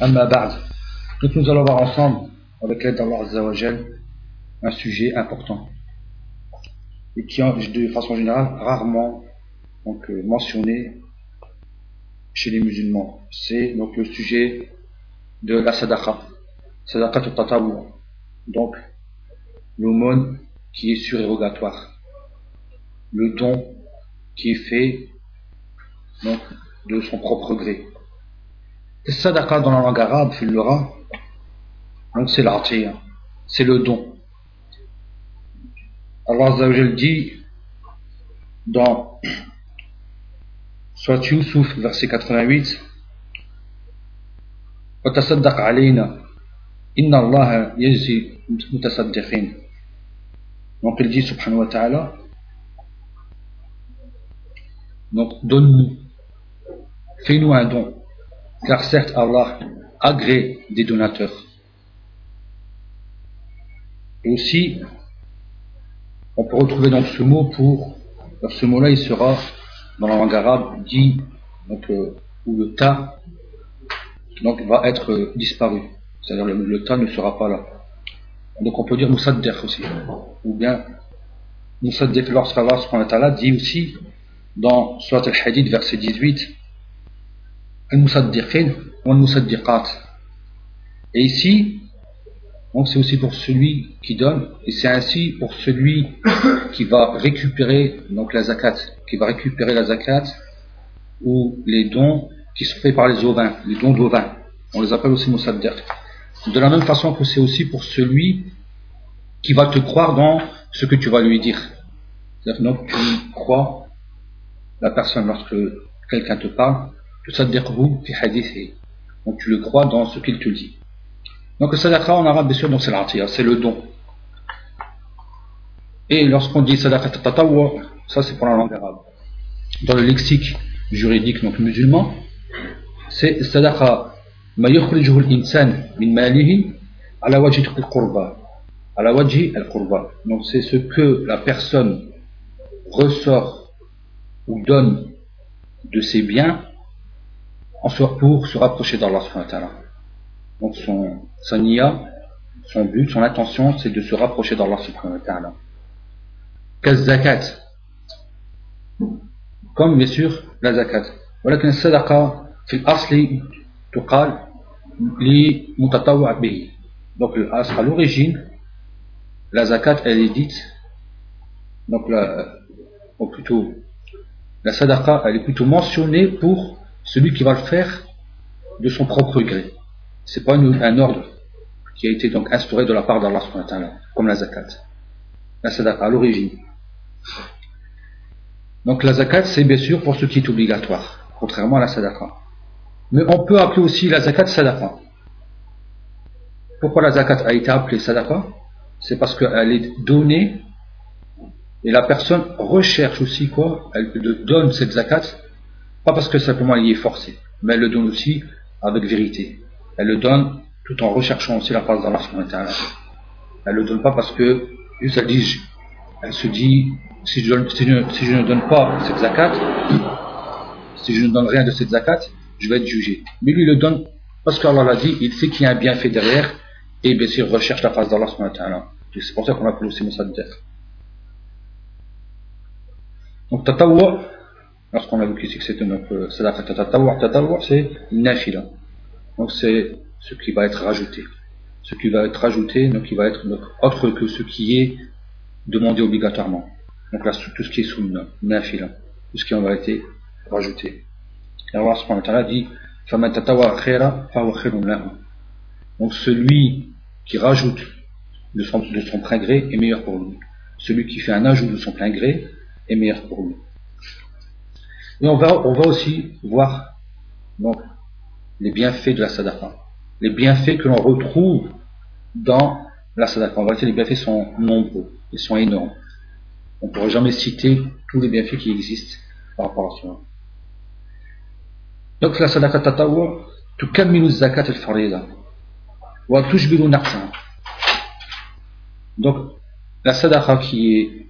Amma Donc nous allons voir ensemble, avec l'aide d'Allah Azzawajal, un sujet important. Et qui est de façon générale rarement euh, mentionné chez les musulmans. C'est donc le sujet de la sadaqa, sadaqa tatawwu, donc l'aumône qui est surérogatoire, le don qui est fait donc, de son propre gré. Sadaqa dans la langue arabe, fil l'aura, donc c'est l'artier, c'est le don. Allah Azzawajal dit dans Soit Yusuf, verset 88, وتصدق علينا إن الله يجزي متصدقين donc il dit subhanahu wa ta'ala donc donne-nous fais-nous un don car certes Allah agrée des donateurs. Et aussi on peut retrouver donc ce mot pour ce mot là il sera dans la langue arabe dit donc, euh, où le ta donc, va être euh, disparu. C'est-à-dire le, le ta ne sera pas là. Donc on peut dire Moussaddeq aussi. Ou bien Moussaddeq lorsqu'Allah dit aussi dans Surat al-Hadid verset 18 Al-Musaddiqin ou Al-Musaddiqat et ici donc c'est aussi pour celui qui donne, et c'est ainsi pour celui qui va récupérer donc la zakat, qui va récupérer la zakat ou les dons qui sont faits par les ovins, les dons d'ovins. On les appelle aussi musaddiq. De la même façon que c'est aussi pour celui qui va te croire dans ce que tu vas lui dire. C'est-à-dire donc tu crois la personne lorsque quelqu'un te parle, Donc tu le crois dans ce qu'il te dit. Donc le sadaqa en arabe, bien sûr, c'est l'atiya, c'est le don. Et lorsqu'on dit sadaqa tatawwa, ça c'est pour la langue arabe. Dans le lexique juridique donc musulman, c'est sadaqa ma al-insan min malihi ala al-qurba. Ala al-qurba. Donc c'est ce que la personne ressort ou donne de ses biens en soit pour se rapprocher d'Allah subhanahu wa ta'ala. Donc son, sa niya, son but, son intention, c'est de se rapprocher d'Allah subhanahu wa ta'ala. zakat Comme bien sûr la zakat. ولكن الصدقة في الأصل تقال لمتطوع به. Donc à l'origine, la zakat elle est dite, donc la, ou plutôt la sadaqa elle est plutôt mentionnée pour celui qui va le faire de son propre gré c'est pas un ordre qui a été donc instauré de la part d'Allah comme la zakat. La sadaqa à l'origine. Donc la zakat c'est bien sûr pour ce qui est obligatoire, contrairement à la sadaqa. Mais on peut appeler aussi la zakat sadaqa. Pourquoi la zakat a été appelée sadaqa? C'est parce qu'elle est donnée et la personne recherche aussi quoi? Elle donne cette zakat, pas parce que simplement elle y est forcée, mais elle le donne aussi avec vérité elle le donne tout en recherchant aussi la face d'Allah Elle le donne pas parce que juste elle dit, elle se dit si je, ne donne pas cette zakat, si je ne donne rien de cette zakat, je vais être jugé. Mais lui il le donne parce qu'Allah l'a dit, il sait qu'il y a un bienfait derrière et bien sûr recherche la face d'Allah C'est pour ça qu'on appelle aussi Moussaddeq. Donc tatawwa, lorsqu'on a vu ici que notre sadaqa tatawwa, tatawwa c'est nafila. Donc c'est ce qui va être rajouté. Ce qui va être rajouté, donc il va être autre que ce qui est demandé obligatoirement. Donc là, tout ce qui est sunna, nafila, tout ce qui en été rajouté. Et Allah subhanahu wa ta'ala dit Donc celui qui rajoute de son, de son plein gré est meilleur pour lui. Celui qui fait un ajout de son plein gré est meilleur pour lui. Et on va, aussi voir donc, les bienfaits de la sadaqa. Les bienfaits que l'on retrouve dans la sadaqa. En réalité, les bienfaits sont nombreux, ils sont énormes. On ne pourra jamais citer tous les bienfaits qui existent par rapport à cela. Donc la sadaqa tatawu tukammilu zakat al-farida wa tujbilu naqsa. Donc la sadaqa qui est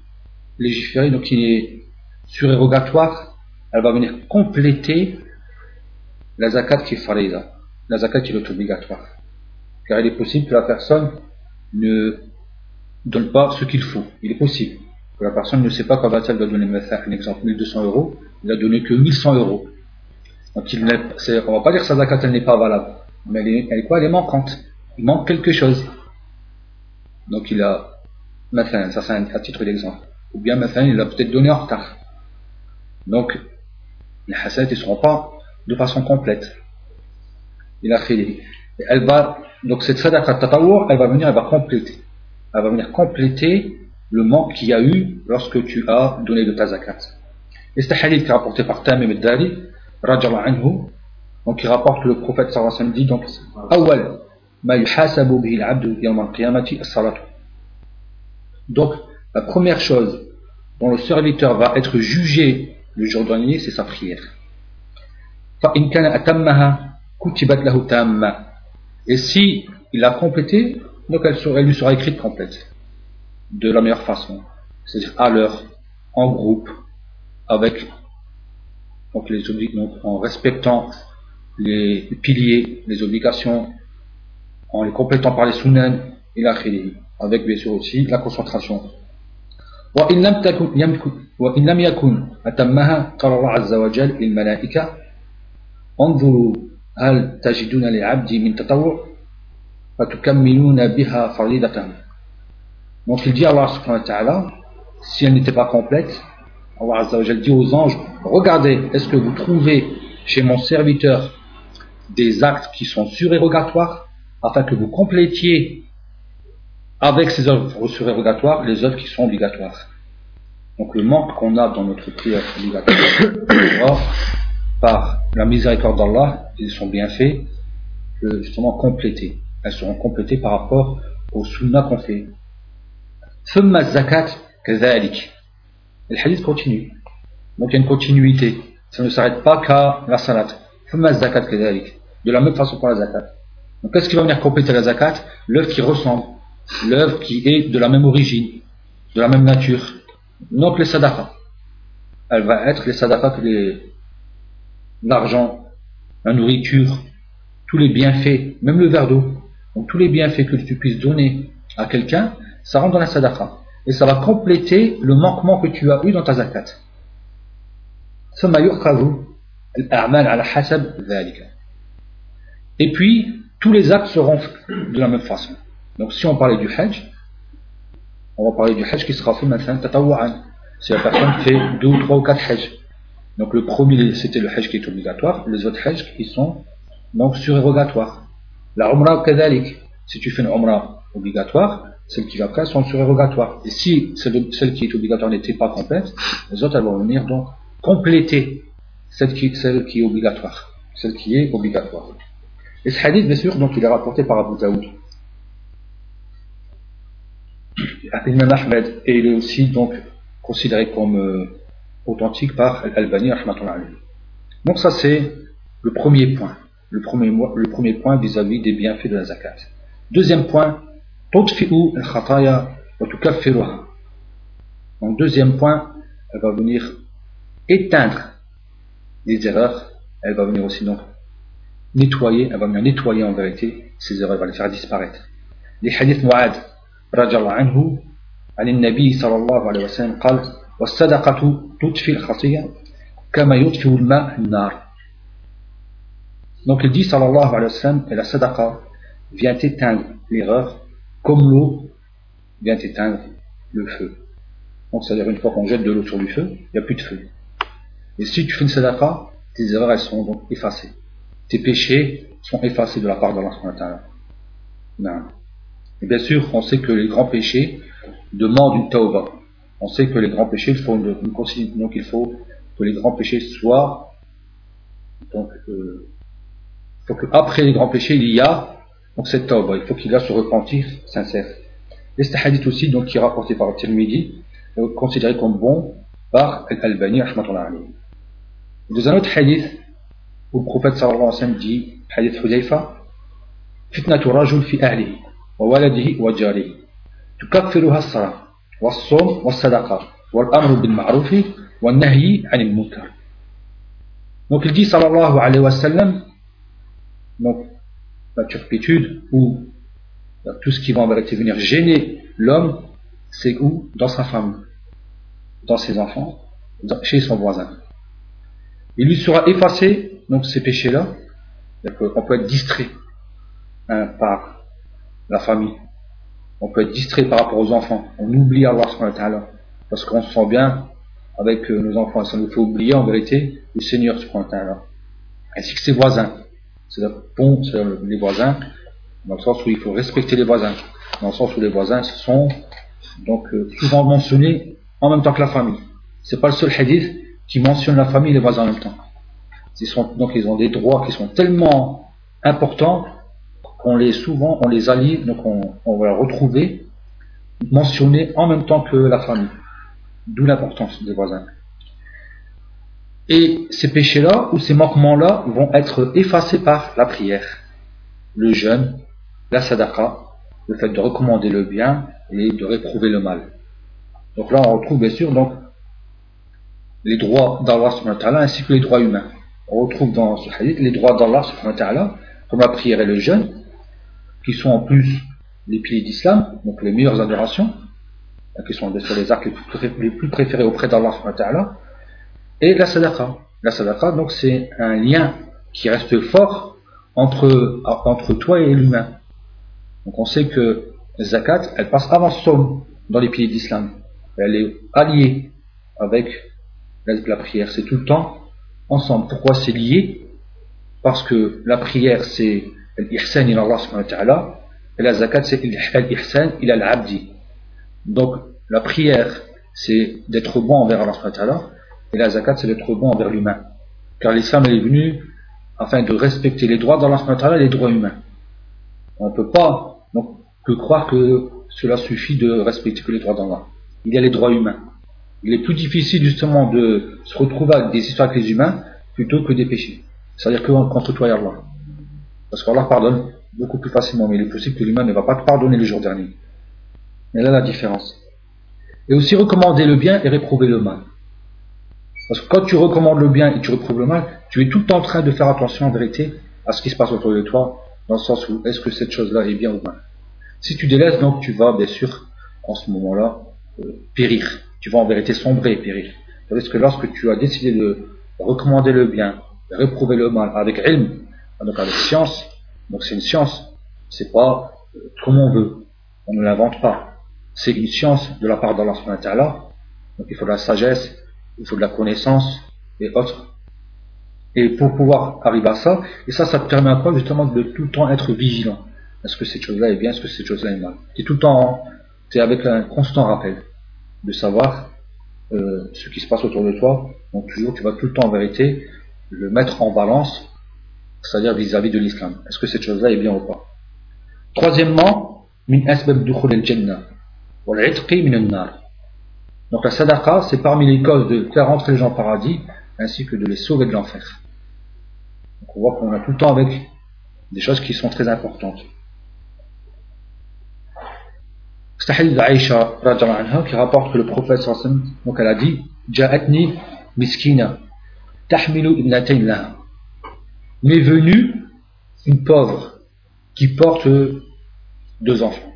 légiférée, donc qui est surérogatoire, elle va venir compléter la zakat qui est farida, la zakat qui est obligatoire. Car il est possible que la personne ne donne pas ce qu'il faut. Il est possible que la personne ne sait pas quand va-t-elle donner un exemple 1200 euros, il a donné que 1100 euros. Donc il on va pas dire que sa zakat elle n'est pas valable, mais elle est, elle quoi? Elle est manquante. Il manque quelque chose. Donc il a, ça c'est un, titre d'exemple. Ou bien il a peut-être donné en retard. Donc les hasanat ne seront pas de façon complète. Il a fait elle va, donc cette sadaqa tatawur, elle va venir, elle va compléter. Elle va venir compléter le manque qu'il y a eu lorsque tu as donné de ta zakat. Et c'est un hadith qui est rapporté par Tamim al-Dari, anhu, donc il rapporte le prophète sallallahu alayhi dit donc, awal, ma yuhasabu as-salatu. Donc, la première chose dont le serviteur va être jugé le jourdainier, c'est sa prière. Et si il l'a complétée, donc elle, lui sera écrite complète. De la meilleure façon. C'est-à-dire à, l'heure, en groupe, avec donc les donc en respectant les piliers, les obligations, en les complétant par les sunan et la khili, avec bien sûr aussi la concentration. وإن لم تكن وإن لم يكن أتمها قال الله عز وجل للملائكة انظروا هل تجدون لعبدي من تطوع فتكملون بها فريضة Donc il dit à Allah subhanahu wa ta'ala, si elle n'était pas complète, Allah azza wa dit aux anges, regardez, est-ce que vous trouvez chez mon serviteur des actes qui sont surérogatoires, afin que vous complétiez avec ces œuvres surérogatoires, les œuvres qui sont obligatoires. Donc le manque qu'on a dans notre prière obligatoire, par la miséricorde d'Allah et son bienfait, euh, justement complétés. Elles seront complétées par rapport au sunnah qu'on fait. Thumma zakat kazalik. Le hadith continue. Donc il y a une continuité. Ça ne s'arrête pas qu'à la salat. Thumma zakat kazalik. De la même façon pour la zakat. Donc qu'est-ce qui va venir compléter la zakat? L'œuvre qui ressemble l'œuvre qui est de la même origine de la même nature donc les sadaqas elle va être les sadaqas les l'argent la nourriture tous les bienfaits même le verre d'eau donc tous les bienfaits que tu puisses donner à quelqu'un ça rentre dans la sadaqa. Et ça va compléter le manquement que tu as eu dans ta zakat. Et puis, tous les actes seront de la même façon. Donc, si on parlait du hajj, on va parler du hajj qui sera fait maintenant tatawwa'an. Si la personne fait deux ou trois ou quatre hajj. Donc, le premier, c'était le hajj qui est obligatoire. Les autres hajj qui sont donc surérogatoires. La umrah kadalik. Si tu fais une umrah obligatoire, celles qui après sont surérogatoires. Et si celle, qui est obligatoire n'était pas complète, les autres elles vont venir donc compléter celle qui, celle qui est obligatoire. Celle qui est obligatoire. Et ce hadith, bien sûr, donc il est rapporté par Abu Daoud. Ahmed, et il est aussi donc considéré comme euh, authentique par Al-Albani. Donc ça c'est le premier point, le premier, le premier point vis-à-vis des bienfaits de la zakat. Deuxième point, al-khataya wa Donc deuxième point, elle va venir éteindre les erreurs, elle va venir aussi donc nettoyer, elle va venir nettoyer en vérité, ces erreurs, elle va les faire disparaître. Les hadiths mu'ad, رضي الله عنه عن النبي صلى الله عليه وسلم قال والصدقة تطفئ الخطيئة كما يطفئ الماء النار Donc il dit sallallahu alayhi wa sallam et la sadaqa vient éteindre l'erreur comme l'eau vient éteindre le feu. Donc c'est-à-dire une fois qu'on jette de l'eau sur du feu, il n'y a plus de feu. Et si tu fais une sadaqa, tes erreurs elles sont donc effacées. Tes péchés sont effacés de la part d'Allah. Bien sûr, on sait que les grands péchés demandent une tauba. On sait que les grands péchés, il faut une, une donc il faut que les grands péchés soient. Donc, euh, faut qu'après les grands péchés, il y a donc cette tauba. Il faut qu'il y a ce repentir sincère. Et ce hadith aussi, donc, qui est rapporté par le Tirmidhi, est considéré comme bon par Al-Albani, Dans un autre hadith, où le prophète sallallahu alayhi wa dit, hadith Hudayfa, fitnatu rajul fi ahlihi. وولده وجاره تكفرها الصلاة والصوم والصدقة والأمر بالمعروف والنهي عن المنكر donc il dit sallallahu alayhi wa sallam donc la turpitude ou tout ce qui va en vérité venir gêner l'homme, c'est où Dans sa famille, dans ses enfants, chez son voisin. Il lui sera effacé, donc ces péchés-là, on peut être distrait hein, par la famille, on peut être distrait par rapport aux enfants, on oublie Allah parce qu'on se sent bien avec euh, nos enfants, ça nous fait oublier en vérité le Seigneur ainsi que ses voisins. C'est-à-dire pont, c'est les voisins, dans le sens où il faut respecter les voisins, dans le sens où les voisins sont donc euh, souvent mentionnés en même temps que la famille. C'est pas le seul hadith qui mentionne la famille et les voisins en même temps. Ils sont, donc ils ont des droits qui sont tellement importants qu'on les souvent on les allie, donc on, va retrouver mentionnés en même temps que la famille. D'où l'importance des voisins. Et ces péchés-là ou ces manquements-là vont être effacés par la prière, le jeûne, la sadaqa, le fait de recommander le bien et de réprouver le mal. Donc là, on retrouve bien sûr donc, les droits d'Allah ainsi que les droits humains. On retrouve dans ce hadith les droits d'Allah comme la prière et le jeûne, qui sont en plus les piliers d'islam, donc les meilleures adorations, qui sont les actes les plus préférés auprès d'Allah et la sadaqa. La sadaqa, donc, c'est un lien qui reste fort entre, entre toi et l'humain. Donc, on sait que zakat, elle passe avant somme dans les piliers d'islam. Elle est alliée avec la, prière. C'est tout le temps ensemble. Pourquoi c'est lié? Parce que la prière, c'est l'ihsan ila Allah subhanahu wa ta'ala, et c'est l'ihsan ila al-abdi. Donc, la prière, c'est d'être bon envers Allah subhanahu ta'ala, et la zakat, c'est d'être bon envers l'humain. Car l'islam est venu afin de respecter les droits d'Allah et les droits humains. On ne peut pas donc, que croire que cela suffit de respecter que les droits d'Allah. Il y a les droits humains. Il est plus difficile justement de se retrouver avec des histoires avec les humains plutôt que des péchés. C'est-à-dire que contre toi et Allah. Parce qu'Allah pardonne beaucoup plus facilement, mais il est possible que l'humain ne va pas te pardonner le jour dernier. Mais là la différence. Et aussi recommander le bien et réprouver le mal. Parce que quand tu recommandes le bien et tu réprouves le mal, tu es tout en train de faire attention en vérité à ce qui se passe autour de toi, dans le sens où est-ce que cette chose-là est bien ou mal. Si tu délaisses, donc tu vas bien sûr, en ce moment-là, euh, périr. Tu vas en vérité sombrer et périr. Parce que lorsque tu as décidé de recommander le bien, de réprouver le mal avec ilm, donc avec science, donc c'est une science, c'est pas euh, comme on veut, on ne l'invente pas. C'est une science de la part d'Allah donc il faut de la sagesse, il faut de la connaissance et autres. Et pour pouvoir arriver à ça, et ça, ça te permet à quoi justement de tout le temps être vigilant. Est-ce que cette chose-là est bien, est-ce que cette chose-là est mal? Tu es tout le temps, tu es avec un constant rappel de savoir euh, ce qui se passe autour de toi. Donc toujours, tu vas tout le temps en vérité le mettre en balance, c'est-à-dire vis-à-vis de l'islam. Est-ce que cette chose-là est bien ou pas? Troisièmement, min asbab al-jannah donc la sadaqa, c'est parmi les causes de faire rentrer les gens au paradis, ainsi que de les sauver de l'enfer. Donc on voit qu'on a tout le temps avec des choses qui sont très importantes. C'est un hadith d'Aïcha qui rapporte que le prophète sallam, donc elle a dit Ja'atni miskina tahmilu ibnatayn laha m'est venue une pauvre qui porte deux enfants,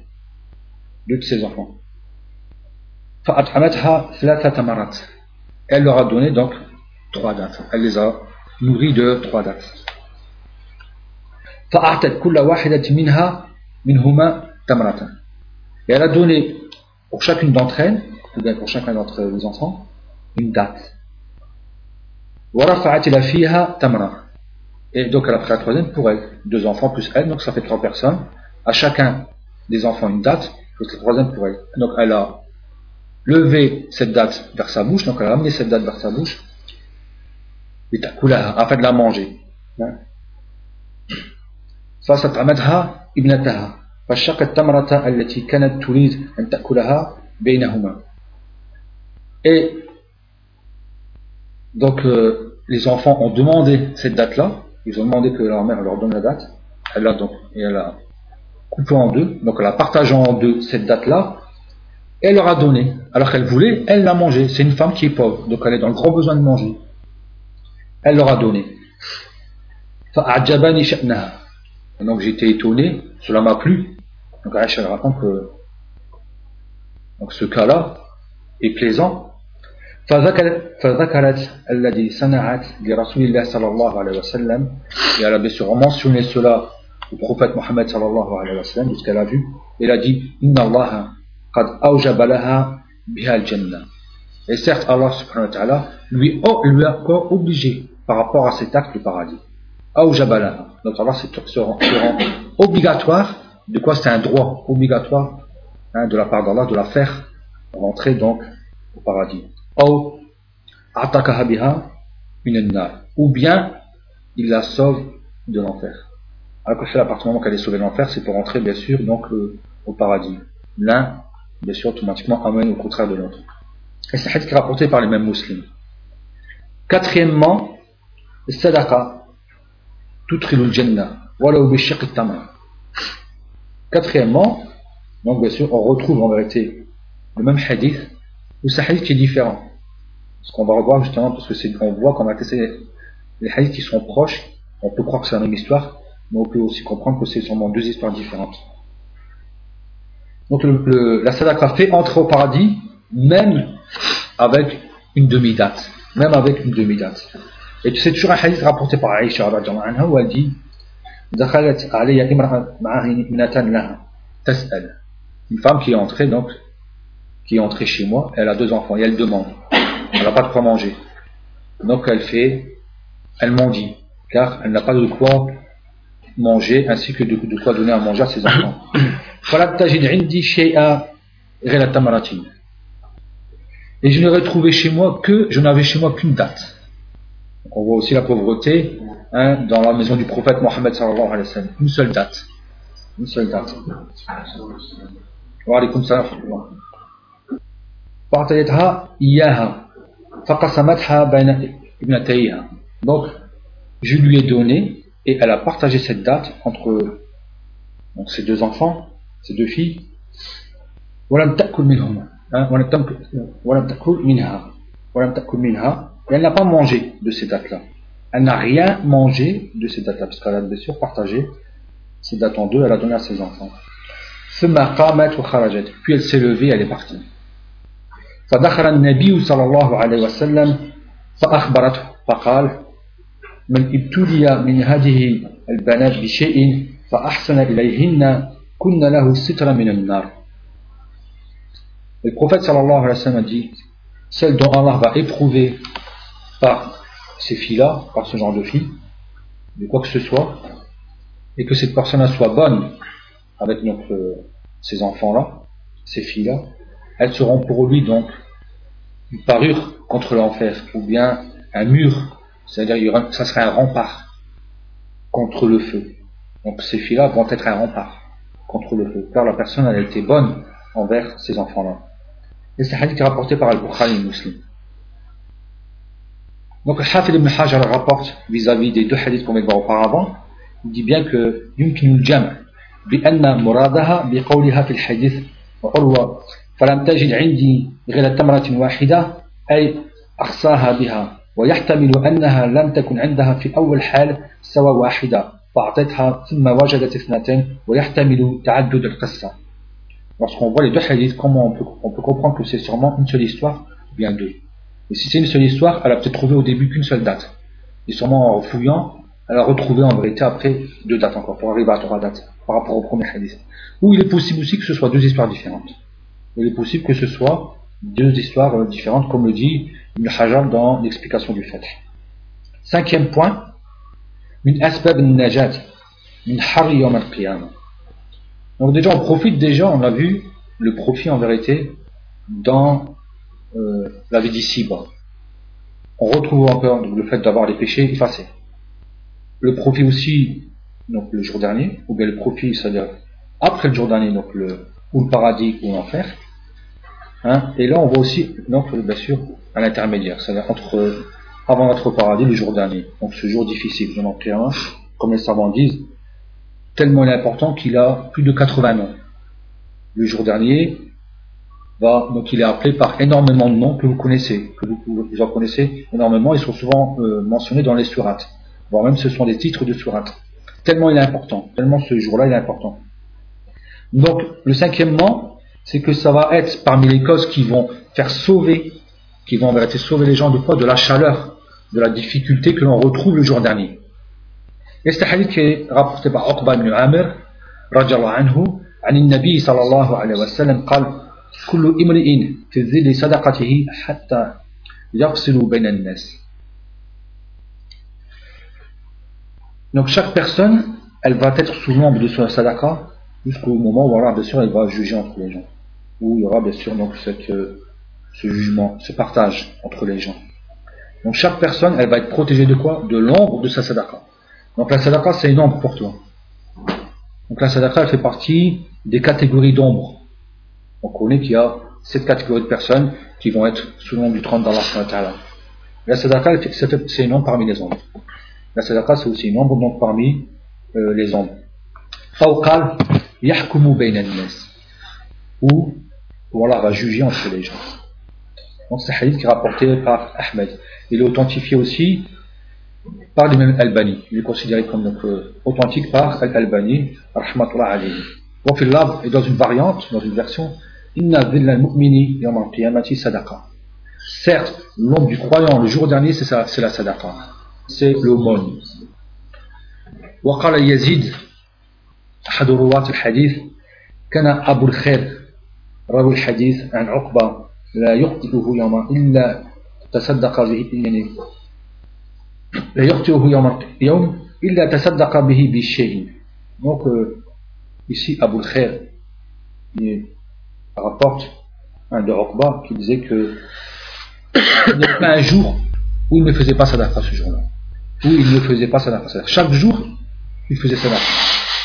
deux de ses enfants. Elle leur a donné donc trois dates. Elle les a nourris de trois dates. Et elle a donné pour chacune d'entre elles, pour chacun d'entre les enfants, une date. et donc elle a pris la troisième pour elle deux enfants plus elle donc ça fait trois personnes à chacun des enfants une date plus la troisième pour elle donc elle a levé cette date vers sa bouche donc elle a amené cette date vers sa bouche et afin de la manger فستعمدها ابنتها فشقت التمرة التي كانت تريد أن تأكلها بينهما et donc euh, les enfants ont demandé cette date-là ils ont demandé que leur mère leur donne la date. Elle l'a donc, et elle a coupé en deux, donc elle a partagé en deux cette date-là, elle leur a donné. Alors qu'elle voulait, elle l'a mangé. C'est une femme qui est pauvre, donc elle est dans le gros besoin de manger. Elle leur a donné. Donc j'étais étonné, cela m'a plu. Donc Aïcha raconte que donc, ce cas-là est plaisant فذكرت الذي صنعت لرسول الله صلى الله عليه وسلم et elle a bien sûr mentionné cela au prophète Mohammed صلى الله عليه وسلم ce qu'elle a vu elle a dit إن الله قد أوجب لها بها الجنة et certes Allah subhanahu wa ta'ala lui, lui a obligé par rapport à cet acte du paradis Aoujabala. Donc Allah se rend obligatoire. De quoi c'est un droit obligatoire hein, de la part d'Allah de la faire rentrer donc au paradis. Ou bien il la sauve de l'enfer. Alors que à partir du moment qu'elle est sauvée de l'enfer, c'est pour rentrer bien sûr donc au paradis. L'un, bien sûr, automatiquement amène au contraire de l'autre. Et c'est un qui est rapporté par les mêmes musulmans. Quatrièmement, sadaqa. Quatrièmement, donc bien sûr, on retrouve en vérité le même hadith, ou c'est hadith qui est différent. Ce qu'on va revoir justement, parce que c'est qu'on voit qu'on a cassé les hadiths qui sont proches, on peut croire que c'est la même histoire, mais on peut aussi comprendre que c'est sûrement deux histoires différentes. Donc le, le, la sadaqa fait entrer au paradis, même avec une demi-date. Même avec une demi-date. Et c'est toujours un hadith rapporté par Aïcha, où elle dit Une femme qui est entrée, donc, qui est entrée chez moi, elle a deux enfants, et elle demande elle n'a pas de quoi manger donc elle fait elle dit car elle n'a pas de quoi manger ainsi que de, de quoi donner à manger à ses enfants et je n'aurais trouvé chez moi que je n'avais chez moi qu'une date on voit aussi la pauvreté hein, dans la maison du prophète Mohammed sallallahu alayhi wa sallam. Une seule date. Une seule date. Wa alaykum salam donc, je lui ai donné et elle a partagé cette date entre donc, ses deux enfants, ses deux filles. Hein, elle n'a pas mangé de ces dates-là. Elle n'a rien mangé de ces dates-là, parce qu'elle a bien sûr partagé ces dates en deux, elle a donné à ses enfants. Puis elle s'est levée, elle est partie. فدخل النبي صلى الله عليه وسلم فأخبرته فقال من ابتلي من هذه البنات بشيء فأحسن إليهن كن له ستر من النار Le prophète sallallahu alayhi wa sallam a dit Celle dont Allah va éprouver par ces filles-là, par ce genre de filles, de quoi que ce soit, et que cette personne-là soit bonne avec notre, ces enfants-là, ces filles-là, elles seront pour lui donc une parure contre l'enfer, ou bien un mur, c'est-à-dire ça serait un rempart contre le feu. Donc ces filles-là vont être un rempart contre le feu, car la personne elle a été bonne envers ces enfants-là. Et c'est un hadith rapporté par Al-Bukhari Muslim. Donc, Hafid ibn Hajar rapporte vis-à-vis des deux hadiths qu'on vient de voir auparavant, il dit bien que يمكن الجمع بأن مرادها بقولها في الحديث وعروة فلم تجد عندي غير تمرة واحدة أي أخصاها بها ويحتمل أنها لم تكن عندها في أول حال سوى واحدة فأعطتها ثم وجدت اثنتين ويحتمل تعدد القصة Lorsqu'on voit les deux hadiths, comment on peut, on peut comprendre que c'est sûrement une seule histoire, ou bien deux. Et si c'est une seule histoire, elle a peut-être trouvé au début qu'une seule date. Et sûrement en fouillant, elle a retrouvé en vérité après deux dates encore, pour arriver à trois dates, par rapport au premier hadith. Ou il est possible aussi que ce soit deux histoires différentes. Il est possible que ce soit deux histoires euh, différentes, comme le dit Ibn Hajar dans l'explication du fait. Cinquième point, min asbab najat min al Donc déjà, on profite déjà, on a vu le profit en vérité dans euh, la vie d'ici-bas. On retrouve encore le fait d'avoir les péchés effacés. Le profit aussi, donc le jour dernier, ou bien le profit, c'est-à-dire après le jour dernier, donc le, ou le paradis ou l'enfer. Hein, et là, on voit aussi, donc, bien sûr, à l'intermédiaire, c'est-à-dire entre avant notre paradis, le jour dernier. Donc ce jour difficile, je n'en un, comme les savants disent, tellement important qu'il a plus de 80 noms. Le jour dernier, va, donc il est appelé par énormément de noms que vous connaissez, que vous, vous en connaissez énormément, ils sont souvent euh, mentionnés dans les surates, voire même ce sont des titres de surates. Tellement il est important, tellement ce jour-là il est important. Donc le cinquième nom, c'est que ça va être parmi les causes qui vont faire sauver, qui vont en vérité sauver les gens de quoi De la chaleur, de la difficulté que l'on retrouve le jour dernier. Et c'est un hadith qui est rapporté par Uqba ibn Amir, radiallahu anhu, عن النبي صلى الله عليه وسلم قال كل امرئ في ظل صدقته حتى يفصل بين الناس Donc chaque personne, elle va être sous l'ombre de son sadaqa jusqu'au moment où alors, bien sûr elle va juger entre les gens. Où il y aura bien sûr donc cette, ce jugement, ce partage entre les gens. Donc chaque personne, elle va être protégée de quoi? De l'ombre de sa sadaqa. Donc la sadaqa, c'est une ombre pour toi. Donc la sadaqa, elle fait partie des catégories d'ombre. On connaît qu'il y a cette catégorie de personnes qui vont être sous l'ombre du trône d'Allah. La sadaqa, c'est une ombre parmi les ombres. La sadaqa, c'est aussi une ombre donc parmi euh, les ombres. Fawqal yahkumu bayna Ou, voilà, va juger entre les gens. Donc c'est un hadith qui est rapporté par Ahmed. Il est authentifié aussi par l'imam Albani. Il est considéré comme donc, euh, authentique par Al-Albani, rahmatullah alayhi. Et dans une variante, dans une version, Inna dhilla al-mu'mini yawm al-qiyamati sadaqa. Certes, l'ombre du croyant le jour dernier, c'est la sadaqa. سيبلومون وقال يزيد أحد رواة الحديث كان أبو الخير روي الحديث عن عقبة لا يقتله يوم إلا تصدق به يعني لا يقتله يوم, يوم إلا تصدق به بشيء دونك euh, ici أبو الخير rapporte un de Rokba qui disait que il n'y avait pas un jour où il ne faisait pas sa ce jour-là. Où il ne faisait pas sadaqa chaque jour il faisait sadaqa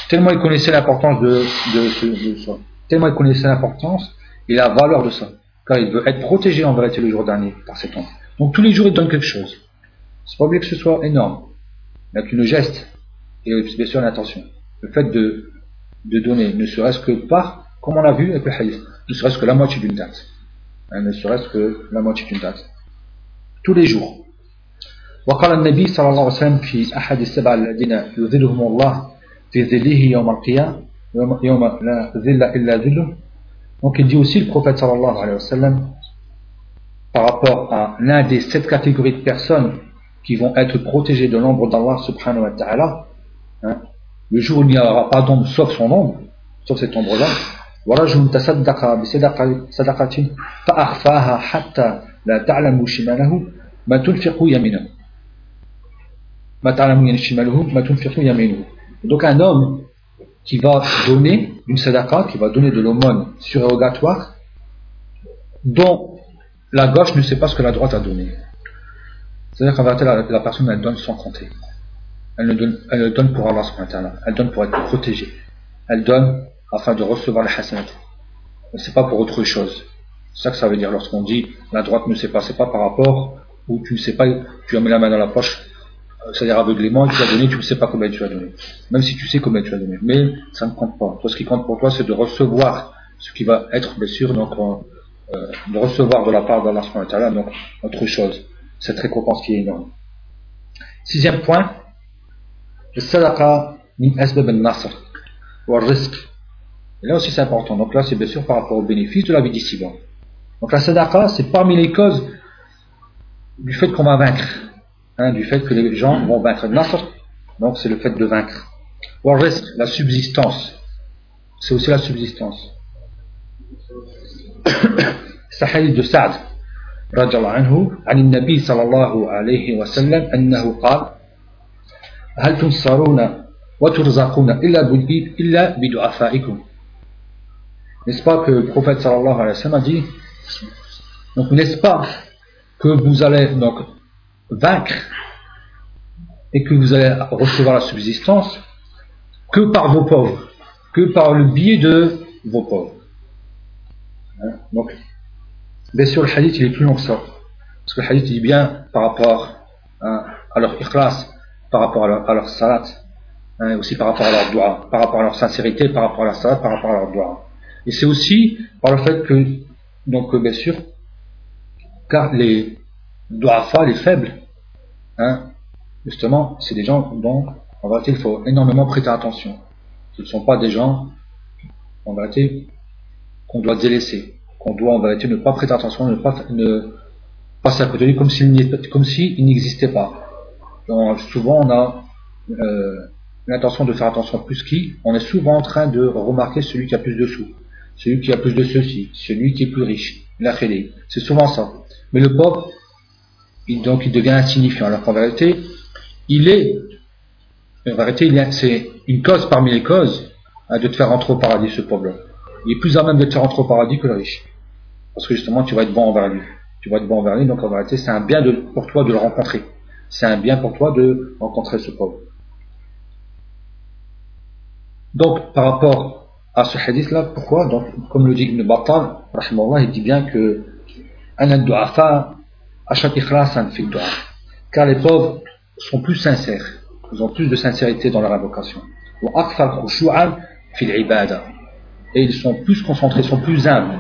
tellement il connaissait l'importance de, de, de, tellement il connaissait l'importance et la valeur de ça car il veut être protégé en vérité le jour dernier par cet homme. Donc tous les jours il donne quelque chose. C'est pas obligé que ce soit énorme, mais avec une geste et bien sûr l'intention. Le fait de, de donner, ne serait-ce que par, comme on l'a vu avec le hadith, ne serait-ce que la moitié d'une date. Hein, ne serait-ce que la moitié d'une date. Tous les jours وقال النبي صلى الله عليه وسلم في أحد السبع الذين يذلهم الله في ظله يوم القيامة يوم لا ظل إلا ظله donc il dit aussi le prophète sallallahu alayhi wa sallam par rapport à l'un des sept catégories de personnes qui vont être protégées de l'ombre d'Allah subhanahu wa ta'ala, hein, le jour où il n'y aura pas d'ombre sauf son ombre, sauf cette ombre-là, ورجل تصدق بصدقة فأخفاها حتى لا تعلم شماله ما تنفق يمينه donc un homme qui va donner une sadaqa, qui va donner de l'aumône surérogatoire, dont la gauche ne sait pas ce que la droite a donné. C'est-à-dire qu'en vérité, la, personne, elle donne sans compter. Elle, ne donne, elle donne pour Allah, elle donne pour être protégée. Elle donne afin de recevoir les hasanat. C'est pas pour autre chose. C'est ça que ça veut dire lorsqu'on dit la droite ne sait pas, c'est pas par rapport où tu ne sais pas, tu as mis la main dans la poche, c'est-à-dire aveuglément, tu as donné, tu ne sais pas combien tu as donné. Même si tu sais combien tu as donné. Mais ça ne compte pas. Toi, ce qui compte pour toi, c'est de recevoir ce qui va être, bien sûr, donc, euh, de recevoir de la part d'Allah, donc, autre chose. Cette récompense qui est énorme. Sixième point, le sadaqa min asbab al-nasr, ou risque. Et là aussi c'est important. Donc là, c'est bien sûr par rapport au bénéfice de la vie d'ici Donc la sadaqa, c'est parmi les causes du fait qu'on va vaincre Hein, du fait que les gens vont vaincre. Nasr, Donc c'est le fait de vaincre. reste la subsistance. C'est aussi la subsistance. C'est hadith de Sa'd رضي الله عنه عن النبي صلى الله عليه وسلم أنه قال هل تنصرون وترزقون إلا إلا بدعفائكم N'est-ce pas que le prophète sallallahu alayhi wa sallam a dit Donc n'est-ce pas que vous allez donc vaincre et que vous allez recevoir la subsistance que par vos pauvres, que par le biais de vos pauvres. Hein? Donc, bien sûr, le hadith il est plus long que ça. Parce que le hadith dit bien par rapport hein, à leur ikhlas, par rapport à leur, salat, hein, aussi par rapport à leur doigt, par rapport à leur sincérité, par rapport à la salat, par rapport à leur doigt. Et c'est aussi par le fait que, donc bien sûr, car les doigts les faibles, hein, justement, c'est des gens dont, en vérité, il faut énormément prêter attention. Ce ne sont pas des gens, en vérité, qu'on doit délaisser, qu'on doit, en vérité, ne pas prêter attention, ne pas, ne passer à côté de comme s'il n'existait pas. Donc, souvent, on a euh, l'intention de faire attention plus qui, on est souvent en train de remarquer celui qui a plus de sous, celui qui a plus de ceci, celui qui est plus riche, la C'est souvent ça. Mais le pauvre, donc, il devient insignifiant. Alors qu'en vérité, il est, en vérité, c'est une cause parmi les causes hein, de te faire rentrer au paradis, ce pauvre Il est plus à même de te faire rentrer au paradis que le riche. Parce que justement, tu vas être bon envers lui. Tu vas être bon envers lui, donc en vérité, c'est un bien pour toi de le rencontrer. C'est un bien pour toi de rencontrer ce pauvre. Donc, par rapport à ce hadith-là, pourquoi? Donc, comme le dit Ibn Battal, il dit bien que car les pauvres sont plus sincères, ils ont plus de sincérité dans leur invocation. Et ils sont plus concentrés, sont plus humbles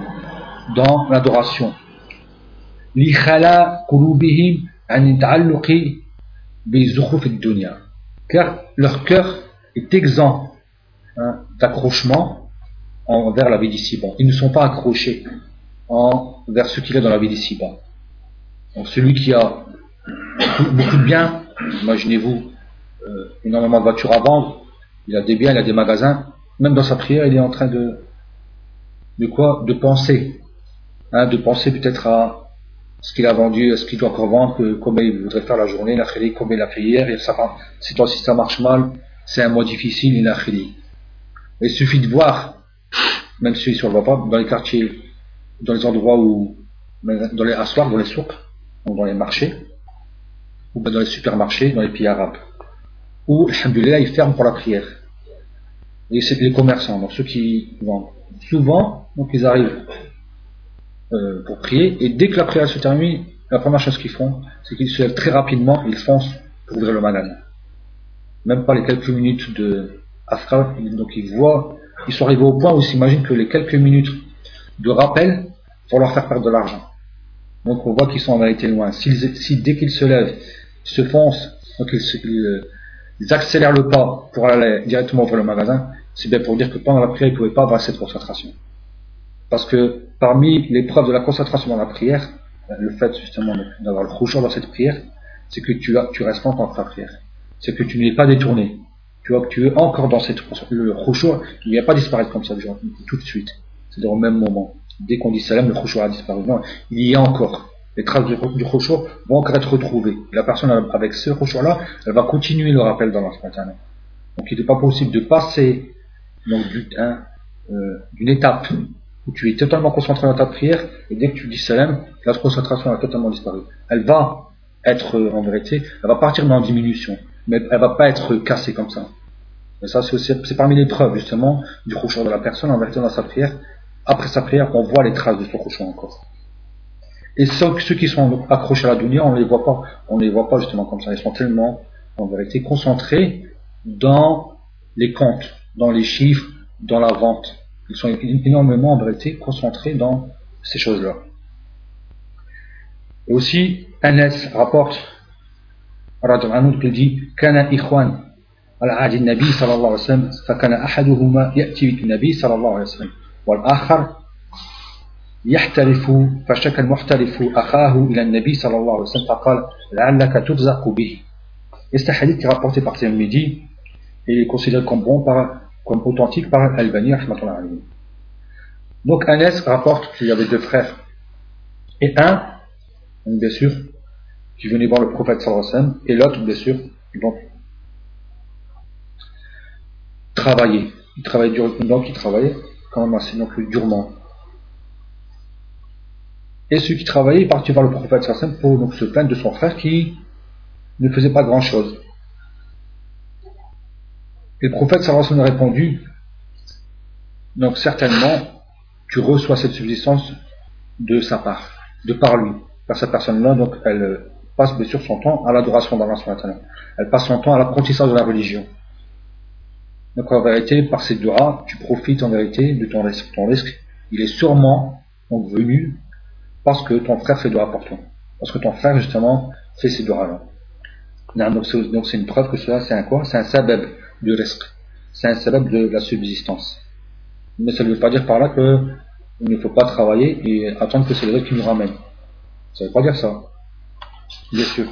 dans l'adoration. Car leur cœur est exempt hein, d'accrochement envers la vie d'ici-bas. Ils ne sont pas accrochés vers ce qu'il est dans la vie d'ici-bas. Donc celui qui a beaucoup de biens, imaginez-vous, euh, énormément de voitures à vendre, il a des biens, il a des magasins, même dans sa prière, il est en train de, de quoi? De penser. Hein, de penser peut-être à ce qu'il a vendu, à ce qu'il doit encore vendre, que, combien il voudrait faire la journée, la khili, combien il a fait hier, et ça, si, si ça marche mal, c'est un mois difficile, il a khili. Il suffit de voir, même si on ne le voit pas, dans les quartiers, dans les endroits où, dans les assoirs, dans les souks, dans les marchés, ou dans les supermarchés, dans les pays arabes, où, alhamdoulilah, ils ferment pour la prière. Et c'est les commerçants, donc ceux qui vendent. Souvent, donc ils arrivent euh, pour prier, et dès que la prière se termine, la première chose qu'ils font, c'est qu'ils se lèvent très rapidement, ils foncent pour ouvrir le magasin. Même pas les quelques minutes de Afra, donc ils voient, ils sont arrivés au point où ils s'imaginent que les quelques minutes de rappel vont leur faire perdre de l'argent. Donc on voit qu'ils sont en vérité loin. Si, dès qu'ils se lèvent, se foncent, donc ils, accélèrent le pas pour aller directement vers le magasin, c'est bien pour dire que pendant la prière, ils ne pouvaient pas avoir cette concentration. Parce que parmi les preuves de la concentration dans la prière, le fait justement d'avoir le rougeant dans cette prière, c'est que tu, as, tu restes longtemps dans ta prière. C'est que tu n'es pas détourné. Tu vois que tu es encore dans cette le rougeant, il ne va pas disparaître comme ça tout de suite. C'est-à-dire au même moment dès qu'on dit salam, le khushu a disparu. Non, il y a encore. Les traces du, du vont encore être retrouvées. La personne avec ce khushu-là, elle va continuer le rappel spontanée. Donc il n'est pas possible de passer hein, euh, d'une étape où tu es totalement concentré dans ta prière et dès que tu dis salam, la concentration a totalement disparu. Elle va être en vérité, elle va partir dans diminution, mais elle va pas être cassée comme ça. Ça, c'est parmi les preuves justement du khushu de la personne en vérité dans sa prière après sa prière, on voit les traces de son cochon encore. Et ceux, qui sont accrochés à la dunya, on ne les voit pas, on les voit pas justement comme ça. Ils sont tellement, en vérité, concentrés dans les comptes, dans les chiffres, dans la vente. Ils sont énormément, en vérité, concentrés dans ces choses-là. Et aussi, Anas rapporte, qui dit, Kana ikhwan, al nabi sallallahu alayhi wa sallam, fakana ahaduhuma ya'ti nabi sallallahu alayhi wa sallam. والآخر يحترف فشكى المحترف أخاه إلى النبي صلى الله عليه وسلم فقال لعلك ترزق به Et c'est un hadith qui est rapporté par Tirmidhi et il est considéré comme bon, par, comme authentique par Al-Bani. Donc Anas rapporte qu'il y avait deux frères. Et un, bien sûr, qui venait voir le prophète sallallahu et l'autre, bien sûr, donc, travaillait. Il travaillait donc il travaillait quand même assez donc, durement. Et celui qui travaillait, il partit voir le prophète sallallahu pour se plaindre de son frère qui ne faisait pas grand chose. Et le prophète sallallahu a répondu, donc certainement, tu reçois cette subsistance de sa part, de par lui, par cette personne-là, donc elle passe bien sûr son temps à l'adoration d'Allah Elle passe son temps à l'apprentissage de la religion. Donc en vérité, par ces doigts, tu profites en vérité de ton risque. Ton risque, il est sûrement donc, venu parce que ton frère fait doigts pour toi. Parce que ton frère, justement, fait ces doigts-là. Donc c'est une preuve que cela, c'est un quoi? C'est un sabab du risque. C'est un sabab de la subsistance. Mais ça ne veut pas dire par là que il ne faut pas travailler et attendre que c'est le risque qui nous ramène. Ça ne veut pas dire ça. Bien sûr.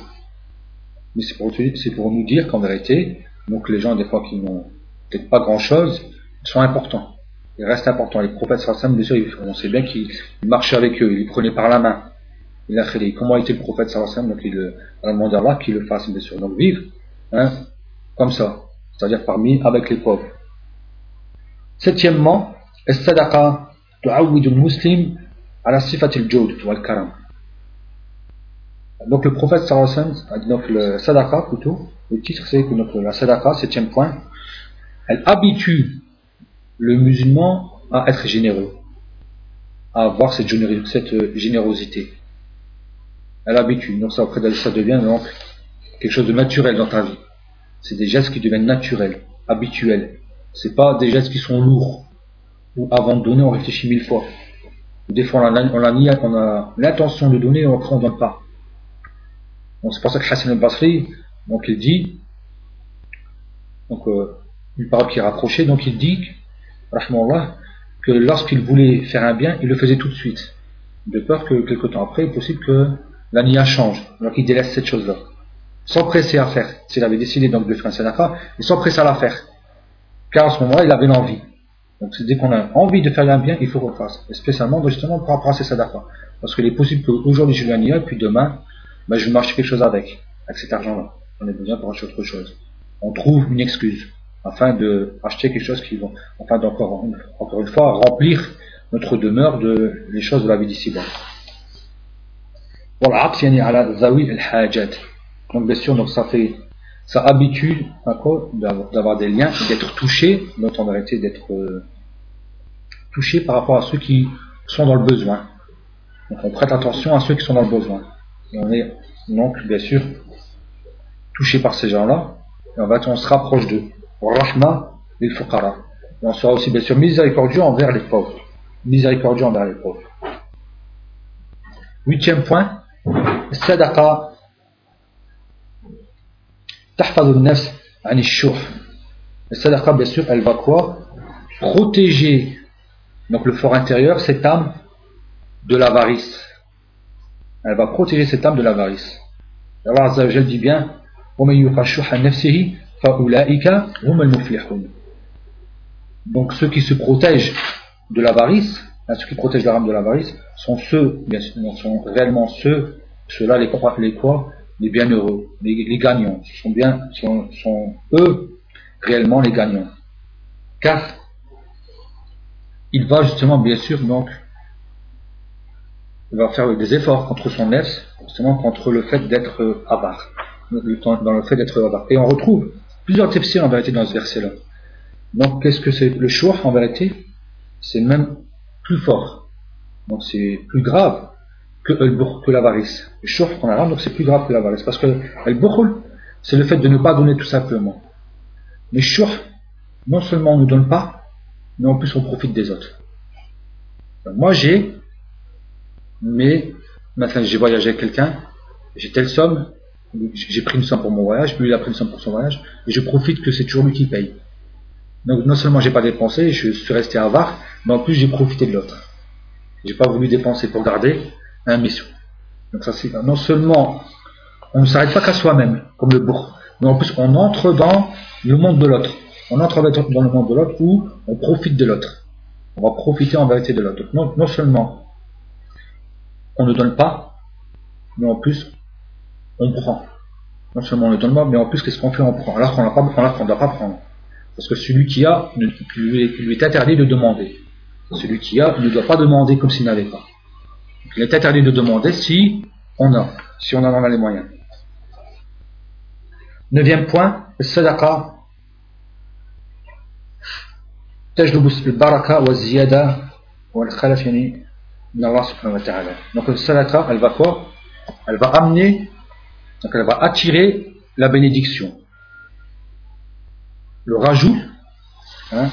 Mais c'est pour, pour, nous dire qu'en vérité, donc les gens des fois qui n'ont peut-être pas grand-chose, sont importants. Ils restent importants. Les prophètes sallam, bien sûr, on sait bien qu'ils marchaient avec eux, ils les prenaient par la main. Il a fait comment était le prophète sallam, donc il a demandé à Allah qu'il le fasse, bien sûr. Donc vivre, hein, comme ça. C'est-à-dire parmi, avec les pauvres. Septièmement, الصدقة تعود المسلم على صفة الجود والكرم donc le prophète sallallahu donc le sadaqa plutôt, le titre c'est que donc, la sadaqa, septième point, elle habitue le musulman à être généreux, à avoir cette, générosité. Elle habitue, donc ça, après, ça devient donc quelque chose de naturel dans ta vie. C'est des gestes qui deviennent naturels, habituels. C'est pas des gestes qui sont lourds, ou avant de donner on réfléchit mille fois. Des fois on a, l'intention de donner et après on ne donne pas. C'est pour ça que Hassan al-Basri, donc il dit, donc euh, une parole qui est rapprochée, donc il dit, que lorsqu'il voulait faire un bien, il le faisait tout de suite, de peur que quelque temps après, il est possible que la nia change, donc il délaisse cette chose-là, sans presser à faire. S'il avait décidé donc de faire un sadaqa, et sans presser à la faire, car à ce moment-là, il avait l'envie. Donc dès qu'on a envie de faire un bien, il faut qu'on fasse, et spécialement justement pour apprendre ces sadaqa, parce qu'il est possible qu'aujourd'hui je et puis demain ben, je vais marcher quelque chose avec, avec cet argent-là. J'en ai besoin pour acheter autre chose. On trouve une excuse afin de acheter quelque chose qui va, enfin d'encore encore une fois, remplir notre demeure de les choses de la vie d'ici-bas. Donc bien sûr, donc ça fait, ça habitue d'avoir des liens, d'être touché, donc en d'être euh, touché par rapport à ceux qui sont dans le besoin. Donc on prête attention à ceux qui sont dans le besoin. Et on est donc, bien sûr, touché par ces gens-là. Et en fait, on se rapproche d'eux. Rahma lil fuqara. On sera aussi bien sûr miséricordieux envers les pauvres. Miséricordieux envers les pauvres. Huitième point, Sadaqa tahfadou nafs anishur. Sadaqa, bien sûr, elle va quoi? Protéger donc le fort intérieur, cette âme de l'avarice. Elle va protéger cette âme de l'avarice. Allah Azza dit bien, donc ceux qui se protègent de l'avarice, hein, ceux qui protègent l'âme de l'avarice, sont ceux, bien sûr, sont réellement ceux, ceux-là les, les quoi Les bienheureux, les, gagnants. Ce sont bien, sont eux réellement les gagnants. Car il va justement, bien sûr, donc il va faire des efforts contre son nefs, justement contre le fait d'être avare, dans le fait d'être avare. Et on retrouve plusieurs tefsirs en vérité dans ce verset-là. Donc qu'est-ce que c'est? Le choix en vérité C'est même plus fort. Donc c'est plus grave que, l'avarice. Le choix en arabe, donc c'est plus grave que l'avarice. Parce que le c'est le fait de ne pas donner tout simplement. Mais choix, non seulement on ne donne pas, mais en plus on profite des autres. moi j'ai mais maintenant j'ai voyagé avec quelqu'un, j'ai telle somme, j'ai pris une somme pour mon voyage, lui il a pris une somme pour son voyage, et je profite que c'est toujours lui qui paye. Donc non seulement j'ai pas dépensé, je suis resté avare, mais en plus j'ai profité de l'autre. J'ai pas voulu dépenser pour garder un mission. Donc ça c'est non seulement on ne s'arrête pas qu'à soi-même, comme le bourg. mais en plus on entre dans le monde de l'autre. On entre dans le monde de l'autre où on profite de l'autre. On va profiter en vérité de l'autre. Non, non seulement on ne donne pas, mais en plus on prend. Non seulement on ne donne pas, mais en plus qu'est-ce qu'on fait On prend. Alors qu'on ne doit pas prendre. Parce que celui qui a, lui, lui est interdit de demander. Celui qui a ne doit pas demander comme s'il n'avait pas. il est interdit de demander si on a, si on en a les moyens. Neuvième point, le sadaqa تجلب البركة والزيادة والخلف يعني من Allah subhanahu wa ta'ala. Donc le sadaqa, elle va quoi Elle va amener, donc elle va attirer la bénédiction. Le rajout, hein,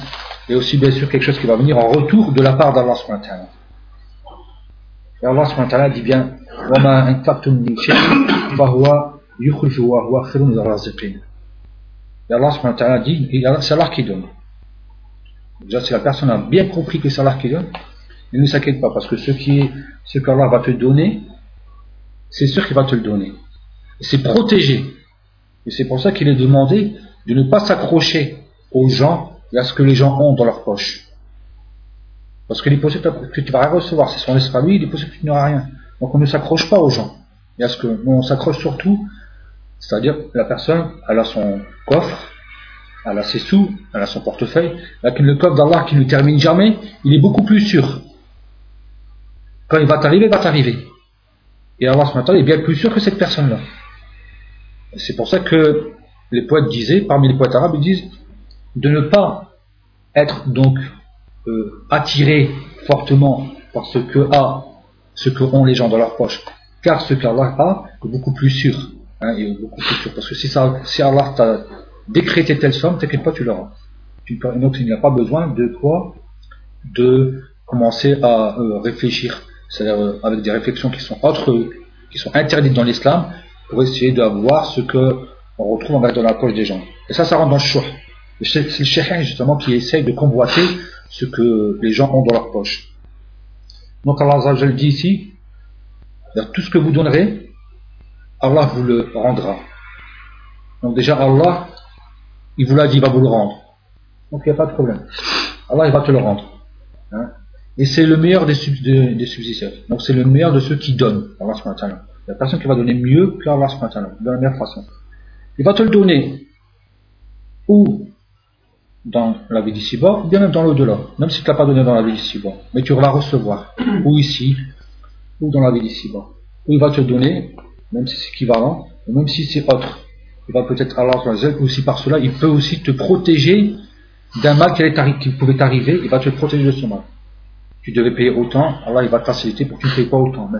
et aussi bien sûr quelque chose qui va venir en retour de la part d'Allah SWT. Et Allah SWT dit bien et Allah dit, c'est Allah qui donne. Déjà, si la personne a bien compris que c'est Allah qui donne, ne s'inquiète pas, parce que ce qu'Allah ce va te donner, c'est sûr qu'il va te le donner. C'est protégé. Et c'est pour ça qu'il est demandé de ne pas s'accrocher aux gens et à ce que les gens ont dans leur poche. Parce qu'il est que tu vas rien recevoir. Si son à lui, il est possible que tu n'auras rien. Donc on ne s'accroche pas aux gens. Et à ce que, on s'accroche surtout, c'est-à-dire la personne, elle a son coffre, elle a ses sous, elle a son portefeuille, avec le coffre d'Allah qui ne termine jamais, il est beaucoup plus sûr. Quand il va t'arriver, il va t'arriver. Et Allah est bien plus sûr que cette personne-là. C'est pour ça que les poètes disaient, parmi les poètes arabes, ils disent de ne pas être donc euh, fortement par ce que a, ce que ont les gens dans leur poche, car ce qu'Allah a est beaucoup plus sûr. Hein. Parce que si, ça, Allah t'a décréter telle somme, t'inquiète pas, tu l'auras. Donc il n'y a pas besoin de quoi De commencer à euh, réfléchir, c'est-à-dire euh, avec des réflexions qui sont autres, qui sont interdites dans l'islam, pour essayer d'avoir ce que on retrouve dans la poche des gens. Et ça, ça rentre dans le choix. C'est le shekhin justement qui essaye de convoiter ce que les gens ont dans leur poche. Donc Allah je le dit ici, tout ce que vous donnerez, Allah vous le rendra. Donc déjà Allah, il vous l'a dit, il va vous le rendre. Donc il n'y a pas de problème. Allah, il va te le rendre. Hein. Et c'est le meilleur des, des, Donc c'est le meilleur de ceux qui donnent. Allah a personne qui va donner mieux qu'Allah de la meilleure façon. Il va te le donner ou dans la vie d'ici-bas, ou bien même dans l'au-delà. Même si tu ne l'as pas donné dans la vie d'ici-bas. Mais tu vas recevoir, ou ici, ou dans la vie d'ici-bas. Ou il va te donner, même si c'est équivalent, ou même si c'est autre il va peut-être Allah aussi par cela, il peut aussi te protéger d'un mal qui, pouvait t'arriver, il va te protéger de ce mal. Tu devais payer autant, Allah il va te faciliter pour que tu ne payes pas autant.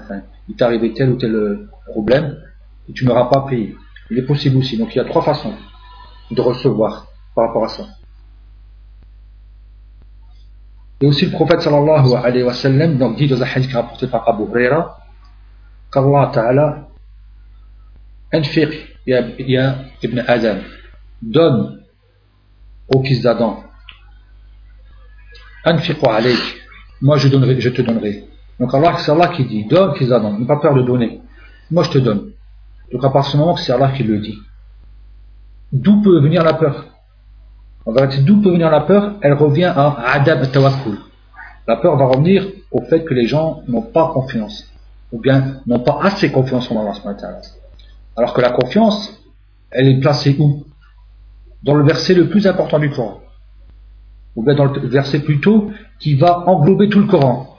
Il t'est arrivé tel ou tel euh, problème et tu n'auras pas payé. Il est possible aussi. Donc il y a trois façons de recevoir par rapport à ça. Et aussi le prophète sallallahu alayhi wa sallam donc, dit dans un hadith rapporté par Abu Huraira qu'Allah ta'ala il y a Ibn Adam, donne au fils d'Adam, moi je, donnerai, je te donnerai. Donc Allah, c'est Allah qui dit, donne fils d'Adam, n'aie pas peur de donner, moi je te donne. Donc à partir du moment que c'est Allah qui le dit, d'où peut venir la peur? En vérité, d'où peut venir la peur? Elle revient à Adab Tawakkul. La peur va revenir au fait que les gens n'ont pas confiance, ou bien n'ont pas assez confiance en Allah. Alors que la confiance, elle est placée où? Dans le verset le plus important du Coran. Ou bien dans le verset plutôt qui va englober tout le Coran.